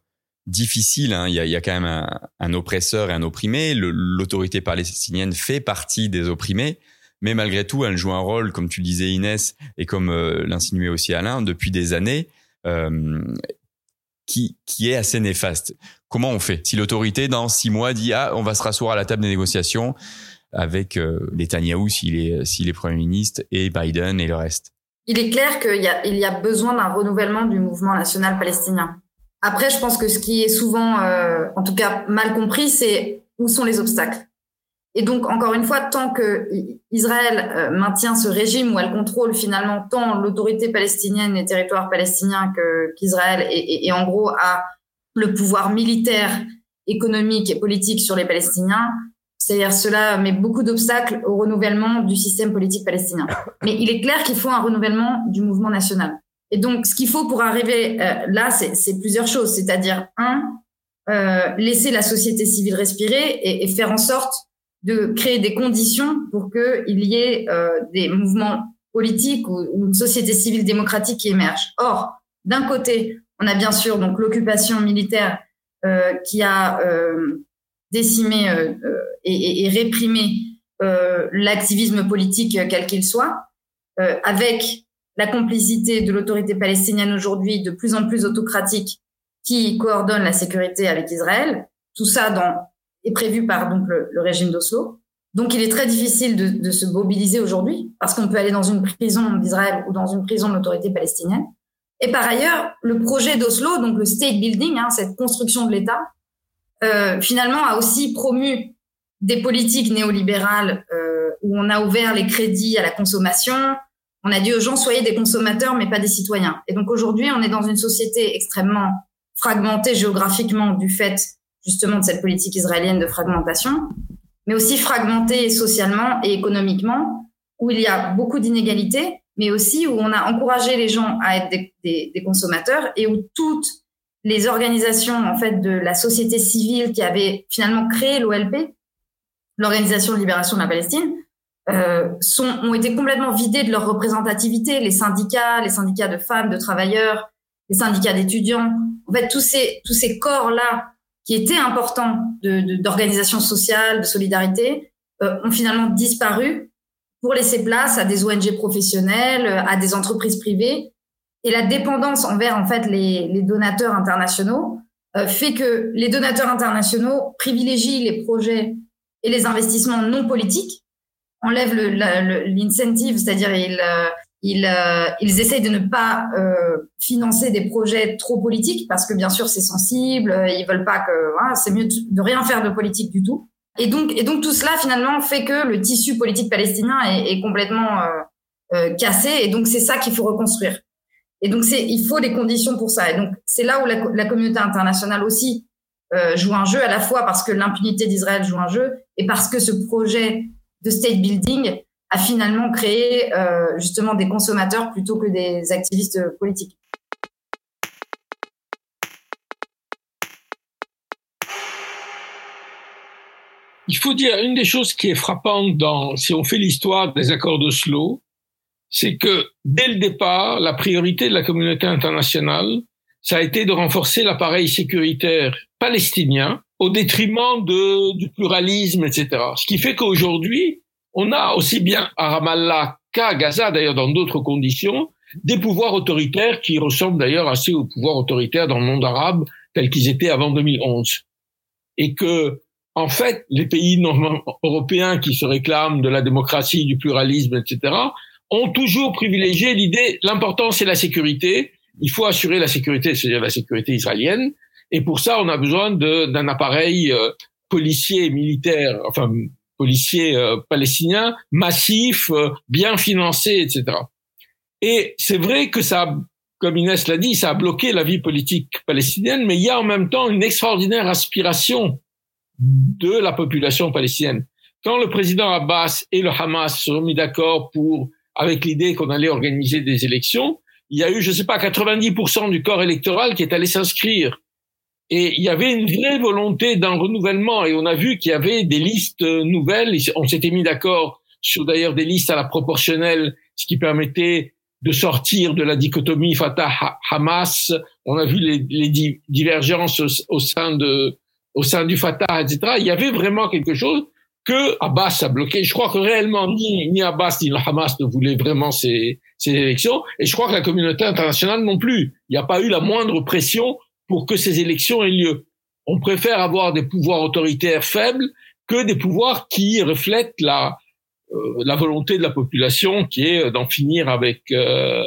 difficile. Hein. Il, y a, il, y a, quand même un, un, oppresseur et un opprimé. L'autorité palestinienne fait partie des opprimés, mais malgré tout, elle joue un rôle, comme tu le disais Inès et comme euh, l'insinuait aussi Alain, depuis des années, euh, qui qui est assez néfaste. Comment on fait? Si l'autorité dans six mois dit ah on va se rasseoir à la table des négociations avec euh, Netanyahou s'il est, s'il est Premier ministre et Biden et le reste Il est clair qu'il y a, besoin d'un renouvellement du mouvement national palestinien. Après, je pense que ce qui est souvent, euh, en tout cas mal compris, c'est où sont les obstacles. Et donc, encore une fois, tant que Israël euh, maintient ce régime où elle contrôle finalement tant l'autorité palestinienne et territoires palestiniens qu'Israël et, et en gros a le pouvoir militaire, économique et politique sur les Palestiniens, c'est-à-dire cela met beaucoup d'obstacles au renouvellement du système politique palestinien. Mais il est clair qu'il faut un renouvellement du mouvement national. Et donc, ce qu'il faut pour arriver euh, là, c'est plusieurs choses. C'est-à-dire, un, euh, laisser la société civile respirer et, faire en sorte de créer des conditions pour qu'il y ait euh, des mouvements politiques ou, ou, une société civile démocratique qui émerge. Or, d'un côté, on a bien sûr donc l'occupation militaire euh, qui a euh, décimé euh, euh, et, et, réprimer euh, l'activisme politique quel qu'il soit, avec la complicité de l'autorité palestinienne aujourd'hui de plus en plus autocratique qui coordonne la sécurité avec Israël. Tout ça dans, est prévu par donc le, le régime d'Oslo. Donc il est très difficile de, de se mobiliser aujourd'hui parce qu'on peut aller dans une prison d'Israël ou dans une prison de l'autorité palestinienne. Et par ailleurs, le projet d'Oslo, donc le state building, hein, cette construction de l'État, euh, finalement a aussi promu des politiques néolibérales euh, où on a ouvert les crédits à la consommation. On a dit aux gens soyez des consommateurs mais pas des citoyens. Et donc aujourd'hui, on est dans une société extrêmement fragmentée géographiquement du fait justement de cette politique israélienne de fragmentation, mais aussi fragmentée socialement et économiquement, où il y a beaucoup d'inégalités, mais aussi où on a encouragé les gens à être des, des, des consommateurs et où toutes les organisations en fait de la société civile qui avait finalement créé l'OLP, l'Organisation de libération de la Palestine, euh, sont, ont été complètement vidés de leur représentativité. Les syndicats, les syndicats de femmes, de travailleurs, les syndicats d'étudiants, en fait tous ces tous ces corps là qui étaient importants d'organisation de, sociale, de solidarité, euh, ont finalement disparu pour laisser place à des ONG professionnelles, à des entreprises privées et la dépendance envers en fait les, les donateurs internationaux euh, fait que les donateurs internationaux privilégient les projets et les investissements non politiques, enlèvent l'incentive, c'est-à-dire ils, euh, ils, euh, ils essayent de ne pas euh, financer des projets trop politiques parce que bien sûr c'est sensible, ils veulent pas que voilà, c'est mieux de rien faire de politique du tout. Et donc, et donc tout cela finalement fait que le tissu politique palestinien est, est complètement euh, cassé et donc c'est ça qu'il faut reconstruire. Et donc, c'est, il faut des conditions pour ça. Et donc, c'est là où la, communauté internationale aussi euh, joue un jeu, à la fois parce que l'impunité d'Israël joue un jeu et parce que ce projet de state building a finalement créé euh, justement des consommateurs plutôt que des activistes politiques. Il faut dire une des choses qui est frappante dans, si on fait l'histoire des accords d'Oslo, c'est que dès le départ, la priorité de la communauté internationale, ça a été de renforcer l'appareil sécuritaire palestinien au détriment du pluralisme, etc. Ce qui fait qu'aujourd'hui, on a aussi bien à Ramallah qu'à Gaza, d'ailleurs dans d'autres conditions, des pouvoirs autoritaires qui ressemblent d'ailleurs assez aux pouvoirs autoritaires dans le monde arabe tels qu'ils étaient avant 2011. Et que, en fait, les pays européens qui se réclament de la démocratie, du pluralisme, etc., ont toujours privilégié l'idée, l'important c'est la sécurité. Il faut assurer la sécurité, c'est-à-dire la sécurité israélienne. Et pour ça, on a besoin d'un appareil euh, policier militaire, enfin policier euh, palestinien massif, euh, bien financé, etc. Et c'est vrai que ça, comme Inès l'a dit, ça a bloqué la vie politique palestinienne, mais il y a en même temps une extraordinaire aspiration de la population palestinienne. Quand le président Abbas et le Hamas se sont mis d'accord pour, avec l'idée qu'on allait organiser des élections, il y a eu, je sais pas, 90% du corps électoral qui est allé s'inscrire. Et il y avait une vraie volonté d'un renouvellement. Et on a vu qu'il y avait des listes nouvelles. On s'était mis d'accord sur d'ailleurs des listes à la proportionnelle, ce qui permettait de sortir de la dichotomie Fatah-Hamas. On a vu les, divergences au, sein de, au sein du Fatah, etc. Il y avait vraiment quelque chose que Abbas a bloqué. Je crois que réellement ni, Abbas ni le Hamas ne voulaient vraiment ces, ces élections. Et je crois que la communauté internationale non plus. Il n'y a pas eu la moindre pression pour que ces élections aient lieu. On préfère avoir des pouvoirs autoritaires faibles que des pouvoirs qui reflètent la, euh, la volonté de la population qui est d'en finir avec, euh,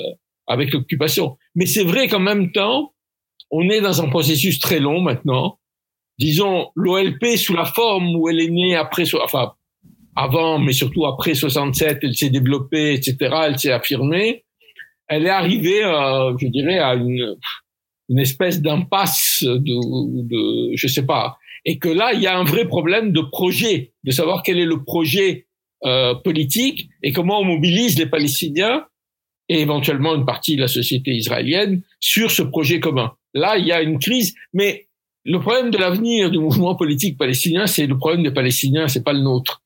avec l'occupation. Mais c'est vrai qu'en même temps, on est dans un processus très long maintenant. Disons, l'OLP sous la forme où elle est née après, enfin, avant, mais surtout après 67, elle s'est développée, etc., elle s'est affirmée. Elle est arrivée, euh, je dirais, à une, espèce d'impasse de, de, je sais pas, et que là il y a un vrai problème de projet, de savoir quel est le projet euh, politique et comment on mobilise les Palestiniens et éventuellement une partie de la société israélienne sur ce projet commun. Là il y a une crise, mais le problème de l'avenir du mouvement politique palestinien, c'est le problème des Palestiniens, c'est pas le nôtre.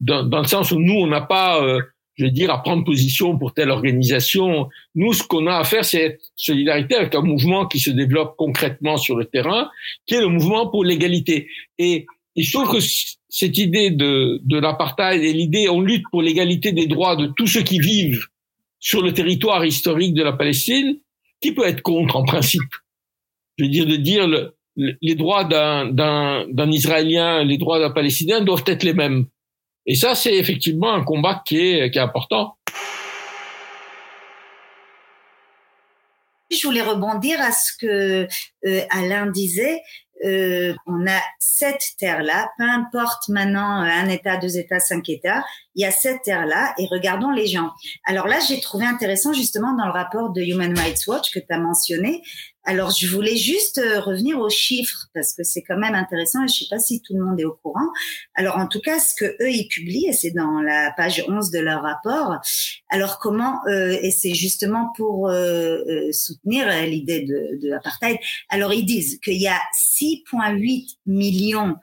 Dans, le sens où nous, on n'a pas euh, je veux dire, à prendre position pour telle organisation. Nous, ce qu'on a à faire, c'est solidarité avec un mouvement qui se développe concrètement sur le terrain, qui est le mouvement pour l'égalité. Et, et je trouve que cette idée de, de l'apartheid et l'idée, on lutte pour l'égalité des droits de tous ceux qui vivent sur le territoire historique de la Palestine, qui peut être contre en principe? Je veux dire, de dire le, les droits d'un Israélien, les droits d'un Palestinien doivent être les mêmes. Et ça, c'est effectivement un combat qui est, important. Je voulais rebondir à ce que euh, Alain disait. Euh, on a cette terre-là, peu importe maintenant un État, deux États, cinq États, il y a cette terre-là et regardons les gens. Alors là, j'ai trouvé intéressant justement dans le rapport de Human Rights Watch que tu as mentionné, alors, je voulais juste euh, revenir aux chiffres parce que c'est quand même intéressant et je sais pas si tout le monde est au courant. Alors, en tout cas, ce que eux ils publient, et c'est dans la page 11 de leur rapport. Alors, comment euh, et c'est justement pour euh, soutenir l'idée de, de l'apartheid. Alors, ils disent qu'il y a 6,8 millions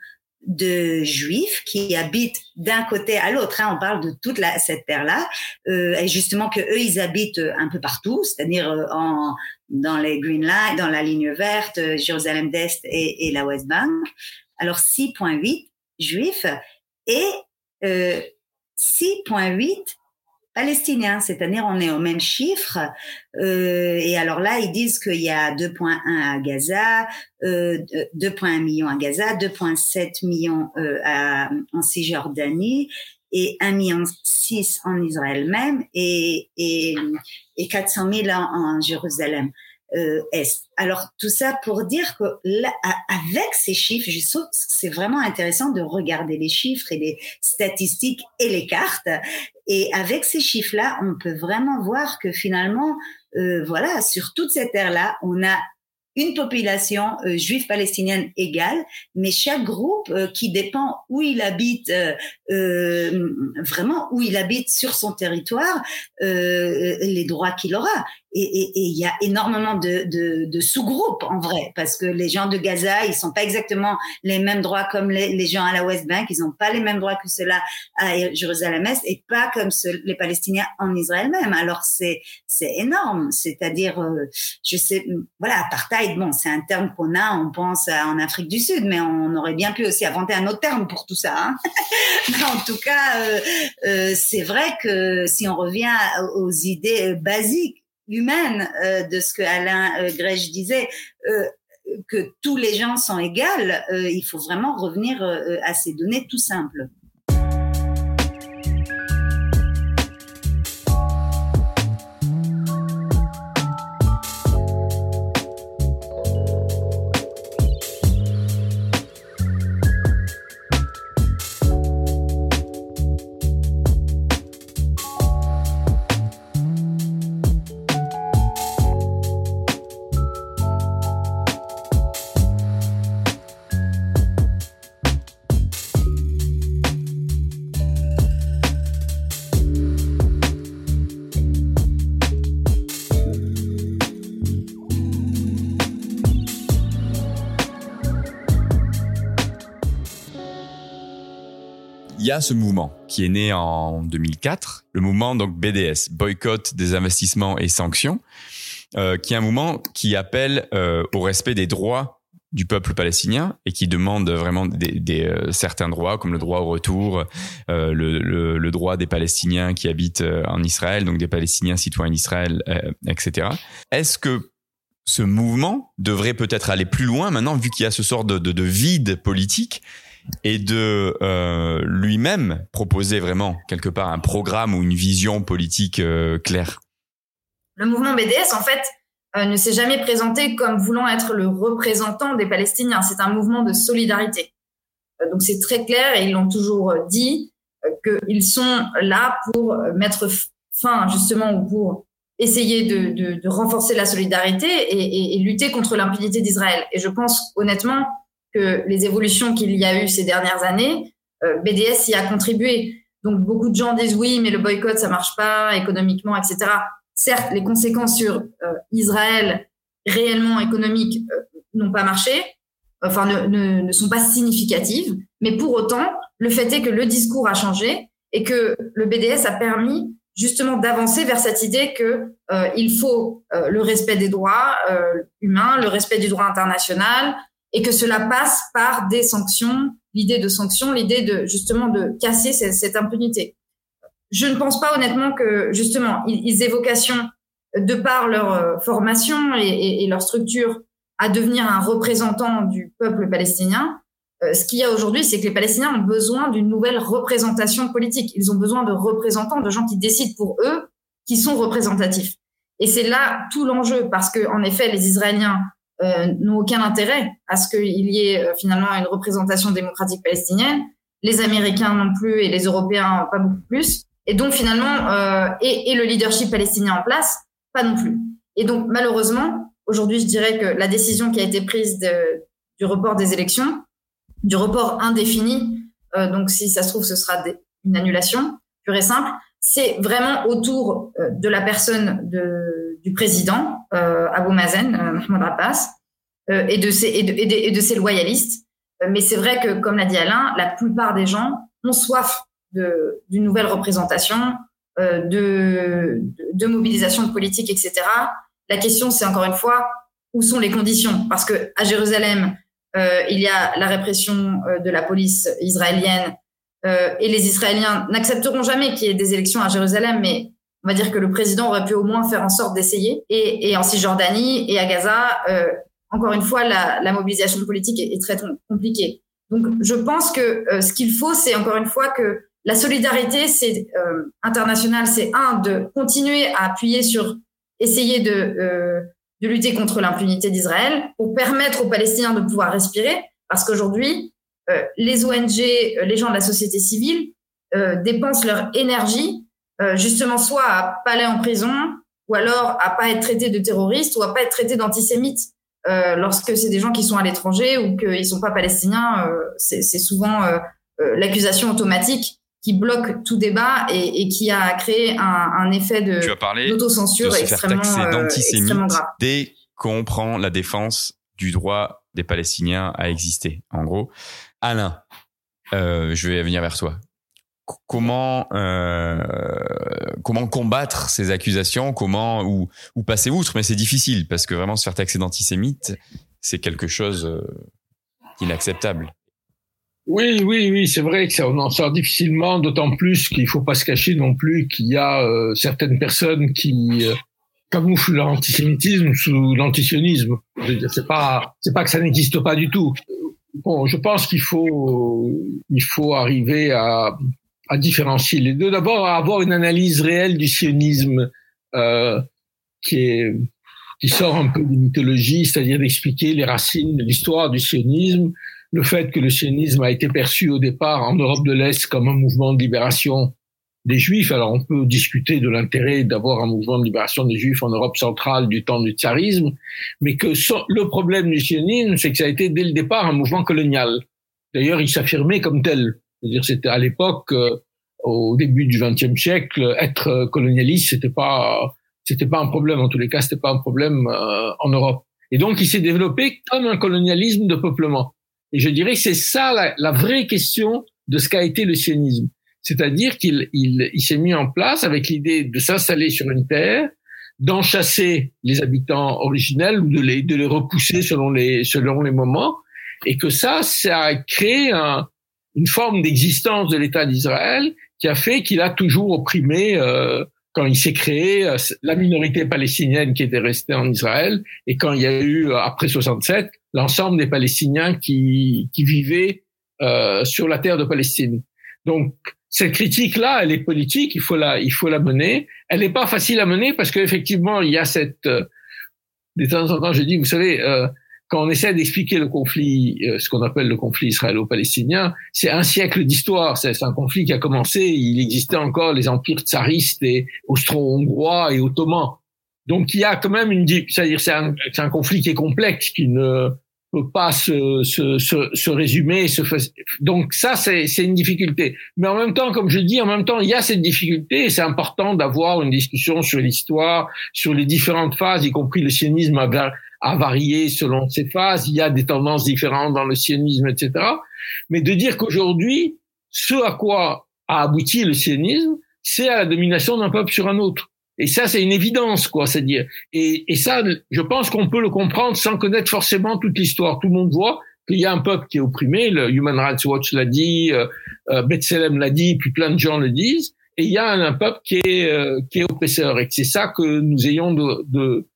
de juifs qui habitent d'un côté à l'autre. Hein, on parle de toute la, cette terre-là, euh, et justement que eux ils habitent un peu partout, c'est-à-dire euh, en dans les Green Line, dans la ligne verte, euh, Jérusalem d'Est et, et, la West Bank. Alors 6.8 juifs et euh, 6.8 palestiniens. C'est-à-dire, on est au même chiffre. Euh, et alors là, ils disent qu'il y a 2,1 à Gaza, euh, 2,1 millions à Gaza, 2,7 millions euh, en Cisjordanie et 1 million 6 en Israël même et, et, et 400 000 en, en Jérusalem euh, Est. Alors tout ça pour dire que là, avec ces chiffres, je trouve que c'est vraiment intéressant de regarder les chiffres et les statistiques et les cartes. Et avec ces chiffres-là, on peut vraiment voir que finalement, euh, voilà, sur toute cette ère-là, on a une population euh, juive palestinienne égale, mais chaque groupe euh, qui dépend où il habite, euh, euh vraiment où il habite sur son territoire, les droits qu'il aura et il y a énormément de, de, de sous-groupes en vrai, parce que les gens de Gaza, ils sont pas exactement les mêmes droits comme les, gens à la West Bank, ils ont pas les mêmes droits que ceux-là à Jérusalem-Est, et pas comme ceux, les Palestiniens en Israël même. Alors c'est c'est énorme, c'est-à-dire, euh, je sais, voilà, apartheid, bon, c'est un terme qu'on a, on pense en Afrique du Sud, mais on aurait bien pu aussi inventer un autre terme pour tout ça. Hein mais en tout cas, euh, euh, c'est vrai que si on revient aux idées basiques humaine euh, de ce que Alain euh, disait, euh, que tous les gens sont égaux, il faut vraiment revenir à ces données tout simples. Y a ce mouvement qui est né en 2004, le mouvement donc BDS, boycott des investissements et sanctions, euh, qui est un mouvement qui appelle euh, au respect des droits du peuple palestinien et qui demande vraiment des, euh, certains droits comme le droit au retour, le, droit des Palestiniens qui habitent en Israël, donc des Palestiniens citoyens d'Israël, etc. Est-ce que ce mouvement devrait peut-être aller plus loin maintenant, vu qu'il y a ce sort de vide politique et de euh, lui-même proposer vraiment quelque part un programme ou une vision politique euh, claire Le mouvement BDS, en fait, euh, ne s'est jamais présenté comme voulant être le représentant des Palestiniens. C'est un mouvement de solidarité. Donc c'est très clair et ils l'ont toujours dit qu'ils sont là pour mettre fin justement ou pour essayer de, renforcer la solidarité et lutter contre l'impunité d'Israël. Et je pense honnêtement les évolutions qu'il y a eu ces dernières années, euh, BDS y a contribué. Donc beaucoup de gens disent oui, mais le boycott ça marche pas économiquement, etc. Certes, les conséquences sur euh, Israël réellement économiques euh, n'ont pas marché, enfin ne, sont pas significatives, mais pour autant, le fait est que le discours a changé et que le BDS a permis justement d'avancer vers cette idée que il faut le respect des droits humains, le respect du droit international, et que cela passe par des sanctions, l'idée de sanctions, l'idée de justement de casser cette, impunité je ne pense pas honnêtement que justement ils, aient vocation, de par leur euh, formation et, leur structure, à devenir un représentant du peuple palestinien. Euh, ce qu'il y a aujourd'hui, c'est que les Palestiniens ont besoin d'une nouvelle représentation politique. Ils ont besoin de représentants, de gens qui décident pour eux, qui sont représentatifs. Et c'est là tout l'enjeu, parce que en effet, les Israéliens euh, n'ont aucun intérêt à ce qu'il y ait euh, finalement une représentation démocratique palestinienne. Les Américains non plus et les Européens pas beaucoup plus. Et donc finalement, euh, et, et, le leadership palestinien en place, pas non plus. Et donc malheureusement, aujourd'hui, je dirais que la décision qui a été prise de, du report des élections, du report indéfini, euh, donc si ça se trouve, ce sera une annulation pure et simple, c'est vraiment autour euh, de la personne de, du président euh, Abou Mazen, euh, Mahmoud Abbas, euh, et de ses et de, ses loyalistes. mais c'est vrai que, comme l'a dit Alain, la plupart des gens ont soif d'une nouvelle représentation, euh, de, de, mobilisation politique, etc. La question, c'est encore une fois, où sont les conditions? Parce que à Jérusalem, euh, il y a la répression euh, de la police israélienne euh, et les Israéliens n'accepteront jamais qu'il y ait des élections à Jérusalem, mais on va dire que le président aurait pu au moins faire en sorte d'essayer. Et, en Cisjordanie et à Gaza, euh, encore une fois, la, mobilisation politique est, très compliquée. Donc, je pense que euh, ce qu'il faut, c'est encore une fois que la solidarité, c'est internationale, c'est un de continuer à appuyer sur essayer de lutter contre l'impunité d'Israël pour permettre aux Palestiniens de pouvoir respirer, parce qu'aujourd'hui, les ONG, euh, les gens de la société civile euh, dépensent leur énergie euh, justement soit à pas aller en prison, ou alors à pas être traités de terroristes, ou à pas être traités d'antisémites. lorsque c'est des gens qui sont à l'étranger ou qu'ils sont pas palestiniens, c'est souvent l'accusation automatique qui bloque tout débat et, et qui a créé un, un effet de d'autocensure extrêmement, euh, extrêmement grave. Dès qu'on prend la défense du droit des Palestiniens à exister, en gros. Alain, euh, je vais venir vers toi. Comment euh, comment combattre ces accusations? Comment ou, ou passer outre? Mais c'est difficile parce que vraiment se faire taxer d'antisémite, c'est quelque chose euh, d'inacceptable. Oui, oui, oui, c'est vrai que ça, on en sort difficilement, d'autant plus qu'il faut pas se cacher non plus qu'il y a euh, certaines personnes qui euh, camouflent l'antisémitisme sous l'antisionisme. C'est pas, c'est pas que ça n'existe pas du tout. Bon, je pense qu'il faut, il faut arriver à, à différencier les deux. D'abord, à avoir une analyse réelle du sionisme euh, qui est qui sort un peu des mythologies, c'est-à-dire d'expliquer les racines l'histoire du sionisme, le fait que le sionisme a été perçu au départ en Europe de l'Est comme un mouvement de libération des Juifs. Alors on peut discuter de l'intérêt d'avoir un mouvement de libération des Juifs en Europe centrale du temps du tsarisme, mais que le problème du sionisme, c'est que ça a été dès le départ un mouvement colonial. D'ailleurs, il s'affirmait comme tel. C'est-à-dire, c'était à l'époque, euh, au début du XXe siècle, être colonialiste, c'était pas, c'était pas un problème. En tous les cas, c'était pas un problème euh, en Europe. Et donc, il s'est développé comme un colonialisme de peuplement. Et je dirais c'est ça la, la, vraie question de ce qu'a été le sionisme. C'est-à-dire qu'il il, il s'est mis en place avec l'idée de s'installer sur une terre, d'enchasser les habitants originels ou de les, de les repousser selon les, selon les moments, et que ça, ça a créé un, une forme d'existence de l'État d'Israël qui a fait qu'il a toujours opprimé, euh, quand il s'est créé, euh, la minorité palestinienne qui était restée en Israël, et quand il y a eu, euh, après 67, l'ensemble des Palestiniens qui, qui vivaient euh, sur la terre de Palestine. Donc, cette critique-là, elle est politique, il faut la, il faut la mener. Elle n'est pas facile à mener parce qu'effectivement, il y a cette, euh, de temps en temps, je dis, vous savez, euh, quand on essaie d'expliquer le conflit, euh, ce qu'on appelle le conflit israélo-palestinien, c'est un siècle d'histoire. C'est un conflit qui a commencé, il existait encore les empires tsaristes et austro-hongrois et ottomans. Donc il y a quand même une, c'est-à-dire c'est un, un conflit qui est complexe, qui ne pas se, se, se, résumer. Donc ça, c'est une difficulté. Mais en même temps, comme je dis, en même temps, il y a cette difficulté et c'est important d'avoir une discussion sur l'histoire, sur les différentes phases, y compris le sionisme a, a, varié selon ses phases. Il y a des tendances différentes dans le sionisme, etc. Mais de dire qu'aujourd'hui, ce à quoi a abouti le sionisme, c'est à la domination d'un peuple sur un autre. Et ça, c'est une évidence, quoi. C'est-à-dire, et, et ça, je pense qu'on peut le comprendre sans connaître forcément toute l'histoire. Tout le monde voit qu'il y a un peuple qui est opprimé. Le Human Rights Watch l'a dit, euh, euh l'a dit, puis plein de gens le disent. Et il y a un, peuple qui est euh, qui est oppresseur. Et c'est ça que nous ayons de, de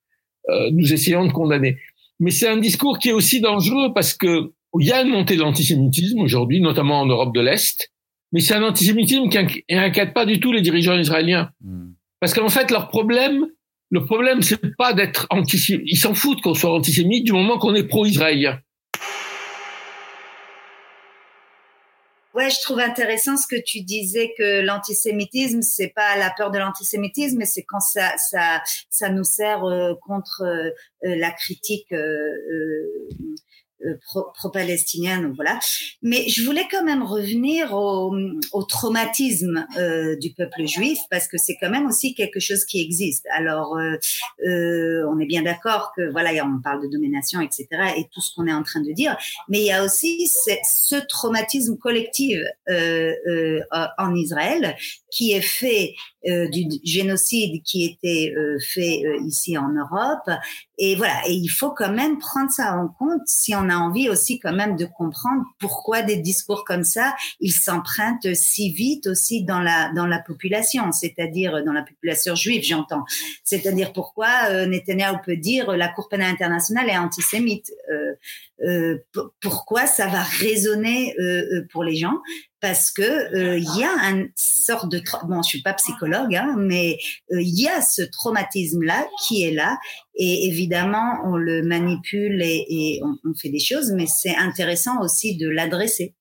euh, nous essayons de condamner. Mais c'est un discours qui est aussi dangereux parce que il y a une montée de l'antisémitisme aujourd'hui, notamment en Europe de l'Est. Mais c'est un antisémitisme qui n'inquiète pas du tout les dirigeants israéliens. Hmm. Parce qu'en fait, leur problème, le problème, c'est pas d'être antisémite. Ils s'en foutent qu'on soit antisémite du moment qu'on est pro-israélien. Ouais, je trouve intéressant ce que tu disais que l'antisémitisme, c'est pas la peur de l'antisémitisme, mais c'est quand ça, ça, ça nous sert euh, contre euh, la critique euh, euh, pro-palestinien, donc voilà. Mais je voulais quand même revenir au, au traumatisme euh, du peuple juif parce que c'est quand même aussi quelque chose qui existe. Alors, euh, euh on est bien d'accord que voilà, on parle de domination, etc. et tout ce qu'on est en train de dire, mais il y a aussi ce traumatisme collectif euh, en Israël qui est fait euh, du génocide qui était euh, fait euh, ici en Europe. Et voilà, et il faut quand même prendre ça en compte si on a envie aussi quand même de comprendre pourquoi des discours comme ça, ils s'empruntent si vite aussi dans la dans la population, c'est-à-dire dans la population juive, j'entends. C'est-à-dire pourquoi Netanyahu peut dire la Cour pénale internationale est antisémite. pourquoi ça va résonner pour les gens parce que euh, il y a une sorte de bon je suis pas psychologue hein, mais euh, il y a ce traumatisme là qui est là et évidemment on le manipule et, on, fait des choses mais c'est intéressant aussi de l'adresser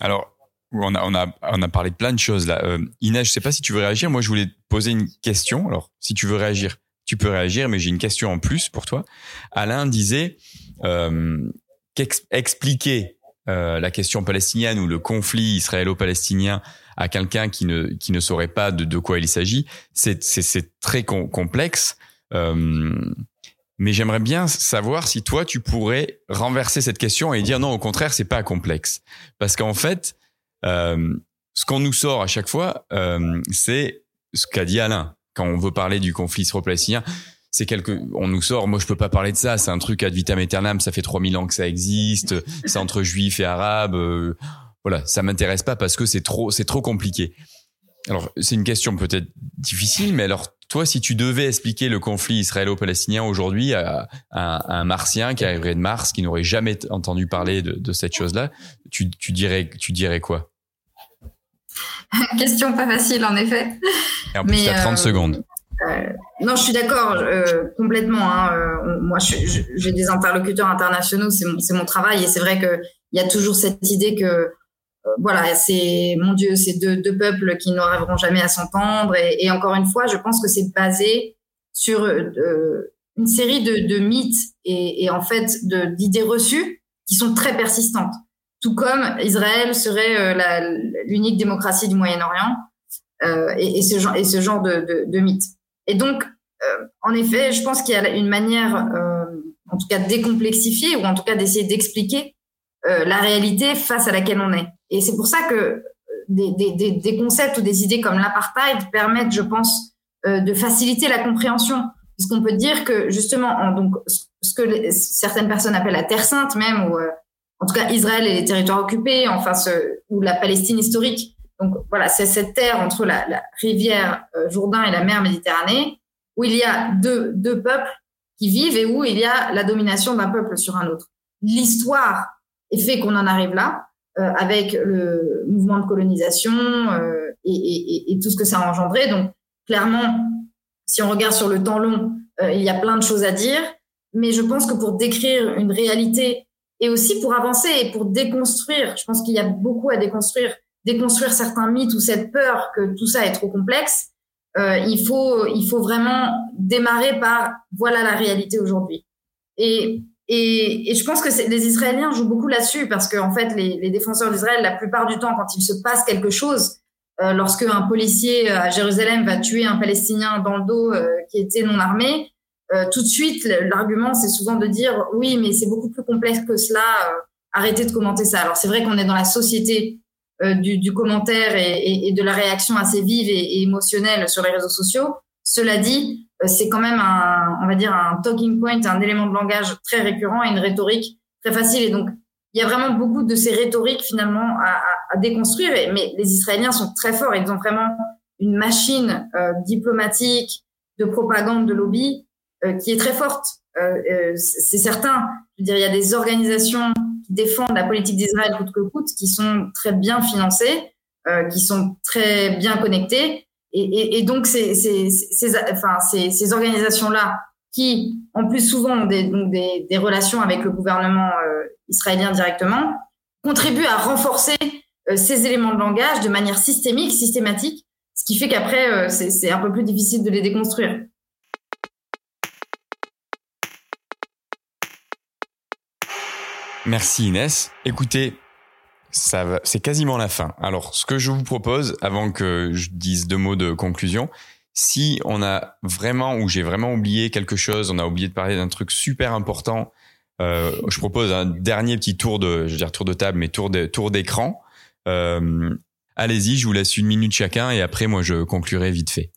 alors on a, on, a, on a parlé de plein de choses là. Euh, Inès, je sais pas si tu veux réagir. Moi, je voulais te poser une question. Alors, si tu veux réagir, tu peux réagir, mais j'ai une question en plus pour toi. Alain disait, euh, qu'expliquer euh, la question palestinienne ou le conflit israélo-palestinien à quelqu'un qui ne qui ne saurait pas de, de quoi il s'agit, c'est très complexe. Euh, mais j'aimerais bien savoir si toi tu pourrais renverser cette question et dire non au contraire c'est pas complexe parce qu'en fait euh, ce qu'on nous sort à chaque fois euh, c'est ce qu'a dit Alain quand on veut parler du conflit israélo-palestinien c'est quelque, on nous sort, moi je peux pas parler de ça, c'est un truc ad vitam aeternam, ça fait 3000 ans que ça existe, c'est entre juifs et arabes, euh, voilà, ça m'intéresse pas parce que c'est trop, c'est trop compliqué. Alors, c'est une question peut-être difficile, mais alors, toi, si tu devais expliquer le conflit israélo-palestinien aujourd'hui à, un martien qui arriverait de Mars, qui n'aurait jamais entendu parler de, cette chose-là, tu, tu, dirais, tu dirais quoi? Question pas facile, en effet. Et en plus, tu as 30 secondes. Euh, non, je suis d'accord euh, complètement. Hein, euh, moi, j'ai des interlocuteurs internationaux, c'est mon, mon, travail, et c'est vrai qu'il y a toujours cette idée que, voilà, c'est mon Dieu, c'est deux, deux, peuples qui n'arriveront jamais à s'entendre. Et, et, encore une fois, je pense que c'est basé sur une série de, de mythes et, et, en fait d'idées reçues qui sont très persistantes. Tout comme Israël serait l'unique démocratie du Moyen-Orient. Euh, et, et, ce genre, et ce genre de, de, de mythes. Et donc, euh, en effet, je pense qu'il y a une manière euh, en tout cas décomplexifier ou en tout cas d'essayer d'expliquer euh, la réalité face à laquelle on est. Et c'est pour ça que euh, des, des, des, concepts ou des idées comme l'apartheid permettent, je pense, euh, de faciliter la compréhension. Parce qu'on peut dire que justement, en, donc, ce que certaines personnes appellent la Terre Sainte même, ou en tout cas Israël et les territoires occupés, enfin, ou la Palestine historique. Donc voilà, c'est cette terre entre la, rivière Jourdain et la mer Méditerranée, où il y a deux, deux peuples qui vivent et où il y a la domination d'un peuple sur un autre. L'histoire fait qu'on en arrive là, euh, avec le mouvement de colonisation euh, et, et, et, tout ce que ça a engendré. Donc, clairement, si on regarde sur le temps long, euh, il y a plein de choses à dire. Mais je pense que pour décrire une réalité et aussi pour avancer et pour déconstruire, je pense qu'il y a beaucoup à déconstruire, déconstruire certains mythes ou cette peur que tout ça est trop complexe. Euh, il faut, il faut vraiment démarrer par voilà la réalité aujourd'hui. Et et, et, je pense que les Israéliens jouent beaucoup là-dessus parce que en fait, les, les défenseurs d'Israël, la plupart du temps, quand il se passe quelque chose, euh, lorsque un policier euh, à Jérusalem va tuer un Palestinien dans le dos euh, qui était non armé, euh, tout de suite, l'argument c'est souvent de dire oui, mais c'est beaucoup plus complexe que cela. Euh, arrêtez de commenter ça. Alors c'est vrai qu'on est dans la société du, du, commentaire et, de la réaction assez vive et, émotionnelle sur les réseaux sociaux. Cela dit, euh, c'est quand même un, on va dire, un talking point, un élément de langage très récurrent et une rhétorique très facile. Et donc, il y a vraiment beaucoup de ces rhétoriques finalement à, déconstruire. Mais les Israéliens sont très forts. Ils ont vraiment une machine euh, diplomatique, de propagande, de lobby euh, qui est très forte. Euh, euh c'est certain. Je veux dire, il y a des organisations qui défendent la politique d'Israël coûte que coûte, qui sont très bien financées, euh, qui sont très bien connectées et, donc, ces, ces, ces, organisations-là, qui en plus souvent ont des, relations avec le gouvernement euh, israélien directement, contribuent à renforcer euh, ces éléments de langage de manière systémique, systématique, ce qui fait qu'après, c'est un peu plus difficile de les déconstruire. Merci Inès. Écoutez, ça c'est quasiment la fin. Alors, ce que je vous propose, avant que je dise deux mots de conclusion, si on a vraiment ou j'ai vraiment oublié quelque chose, on a oublié de parler d'un truc super important, euh, je propose un dernier petit tour de, je veux dire tour de table, mais tour de tour d'écran. Euh, allez-y, je vous laisse une minute chacun et après moi je conclurai vite fait.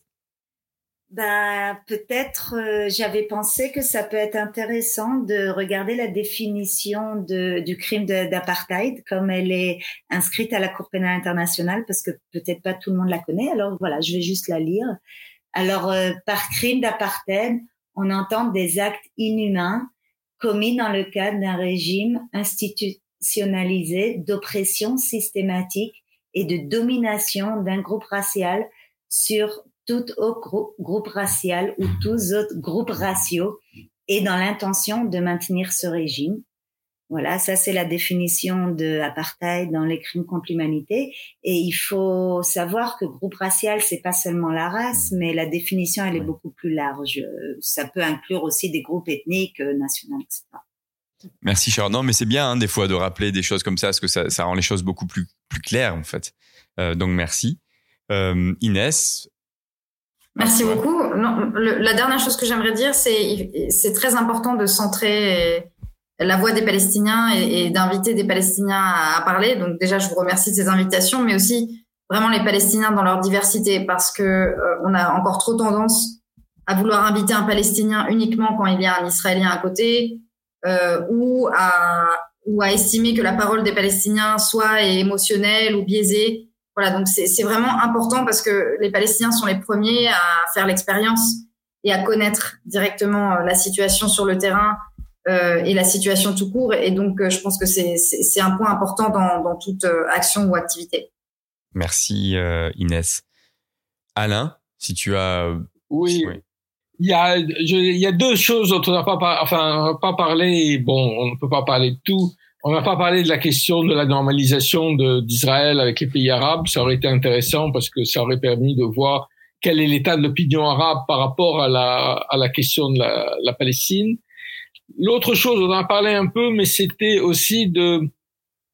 Bah, peut-être euh, j'avais pensé que ça peut être intéressant de regarder la définition de, du crime d'apartheid comme elle est inscrite à la Cour pénale internationale parce que peut-être pas tout le monde la connaît. Alors voilà, je vais juste la lire. Alors euh, par crime d'apartheid, on entend des actes inhumains commis dans le cadre d'un régime institutionnalisé d'oppression systématique et de domination d'un groupe racial sur tout autre groupe racial ou tous autres groupes raciaux et dans l'intention de maintenir ce régime. Voilà, ça c'est la définition de apartheid dans les crimes contre l'humanité. Et il faut savoir que groupe racial, c'est pas seulement la race, mais la définition elle est beaucoup plus large. Ça peut inclure aussi des groupes ethniques, nationaux, etc. Merci Charles. Non, mais c'est bien hein, des fois de rappeler des choses comme ça, parce que ça, ça rend les choses beaucoup plus plus claires en fait. Euh, donc merci. Euh, Inès, Merci beaucoup. Non, le, la dernière chose que j'aimerais dire, c'est c'est très important de centrer la voix des Palestiniens et, et d'inviter des Palestiniens à, à, parler. Donc déjà, je vous remercie de ces invitations, mais aussi vraiment les Palestiniens dans leur diversité, parce que euh, on a encore trop tendance à vouloir inviter un Palestinien uniquement quand il y a un Israélien à côté, euh, ou à ou à estimer que la parole des Palestiniens soit émotionnelle ou biaisée voilà, donc c'est vraiment important parce que les Palestiniens sont les premiers à faire l'expérience et à connaître directement euh, la situation sur le terrain euh, et la situation tout court. Et donc, euh, je pense que c'est un point important dans, dans, toute euh, action ou activité. Merci euh, Inès. Alain, si tu as... Oui. oui. Il y, a, je, il y a deux choses dont on n'a pas, enfin, pas parlé. Bon, on ne peut pas parler de tout. On n'a pas parlé de la question de la normalisation d'Israël avec les pays arabes. Ça aurait été intéressant parce que ça aurait permis de voir quel est l'état de l'opinion arabe par rapport à la, à la question de la, la Palestine. L'autre chose, on en a parlé un peu, mais c'était aussi de...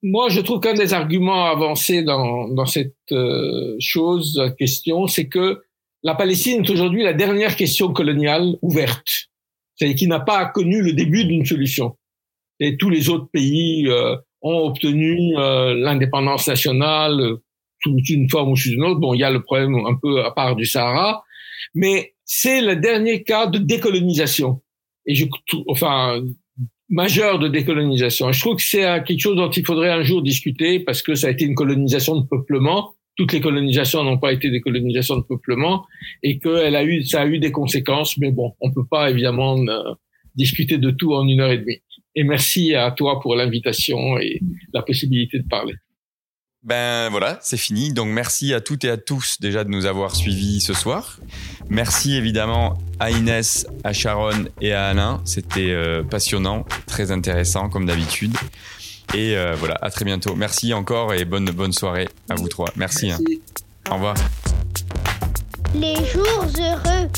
Moi, je trouve qu'un des arguments avancés dans, dans cette euh, chose, question, c'est que la Palestine est aujourd'hui la dernière question coloniale ouverte. c'est qui n'a pas connu le début d'une solution. Et tous les autres pays euh, ont obtenu euh, l'indépendance nationale euh, sous une forme ou sous une autre. Bon, il y a le problème un peu à part du Sahara, mais c'est le dernier cas de décolonisation. Et je, enfin, majeur de décolonisation. je trouve que c'est quelque chose dont il faudrait un jour discuter parce que ça a été une colonisation de peuplement. Toutes les colonisations n'ont pas été des colonisations de peuplement et que elle a eu, ça a eu des conséquences. Mais bon, on peut pas évidemment euh, discuter de tout en une heure et demie. Et merci à toi pour l'invitation et la possibilité de parler. Ben voilà, c'est fini. Donc merci à toutes et à tous déjà de nous avoir suivis ce soir. Merci évidemment à Inès, à Sharon et à Alain. C'était euh, passionnant, très intéressant comme d'habitude. Et euh, voilà, à très bientôt. Merci encore et bonne bonne soirée à vous trois. Merci. Hein. merci. Au revoir. Les jours heureux.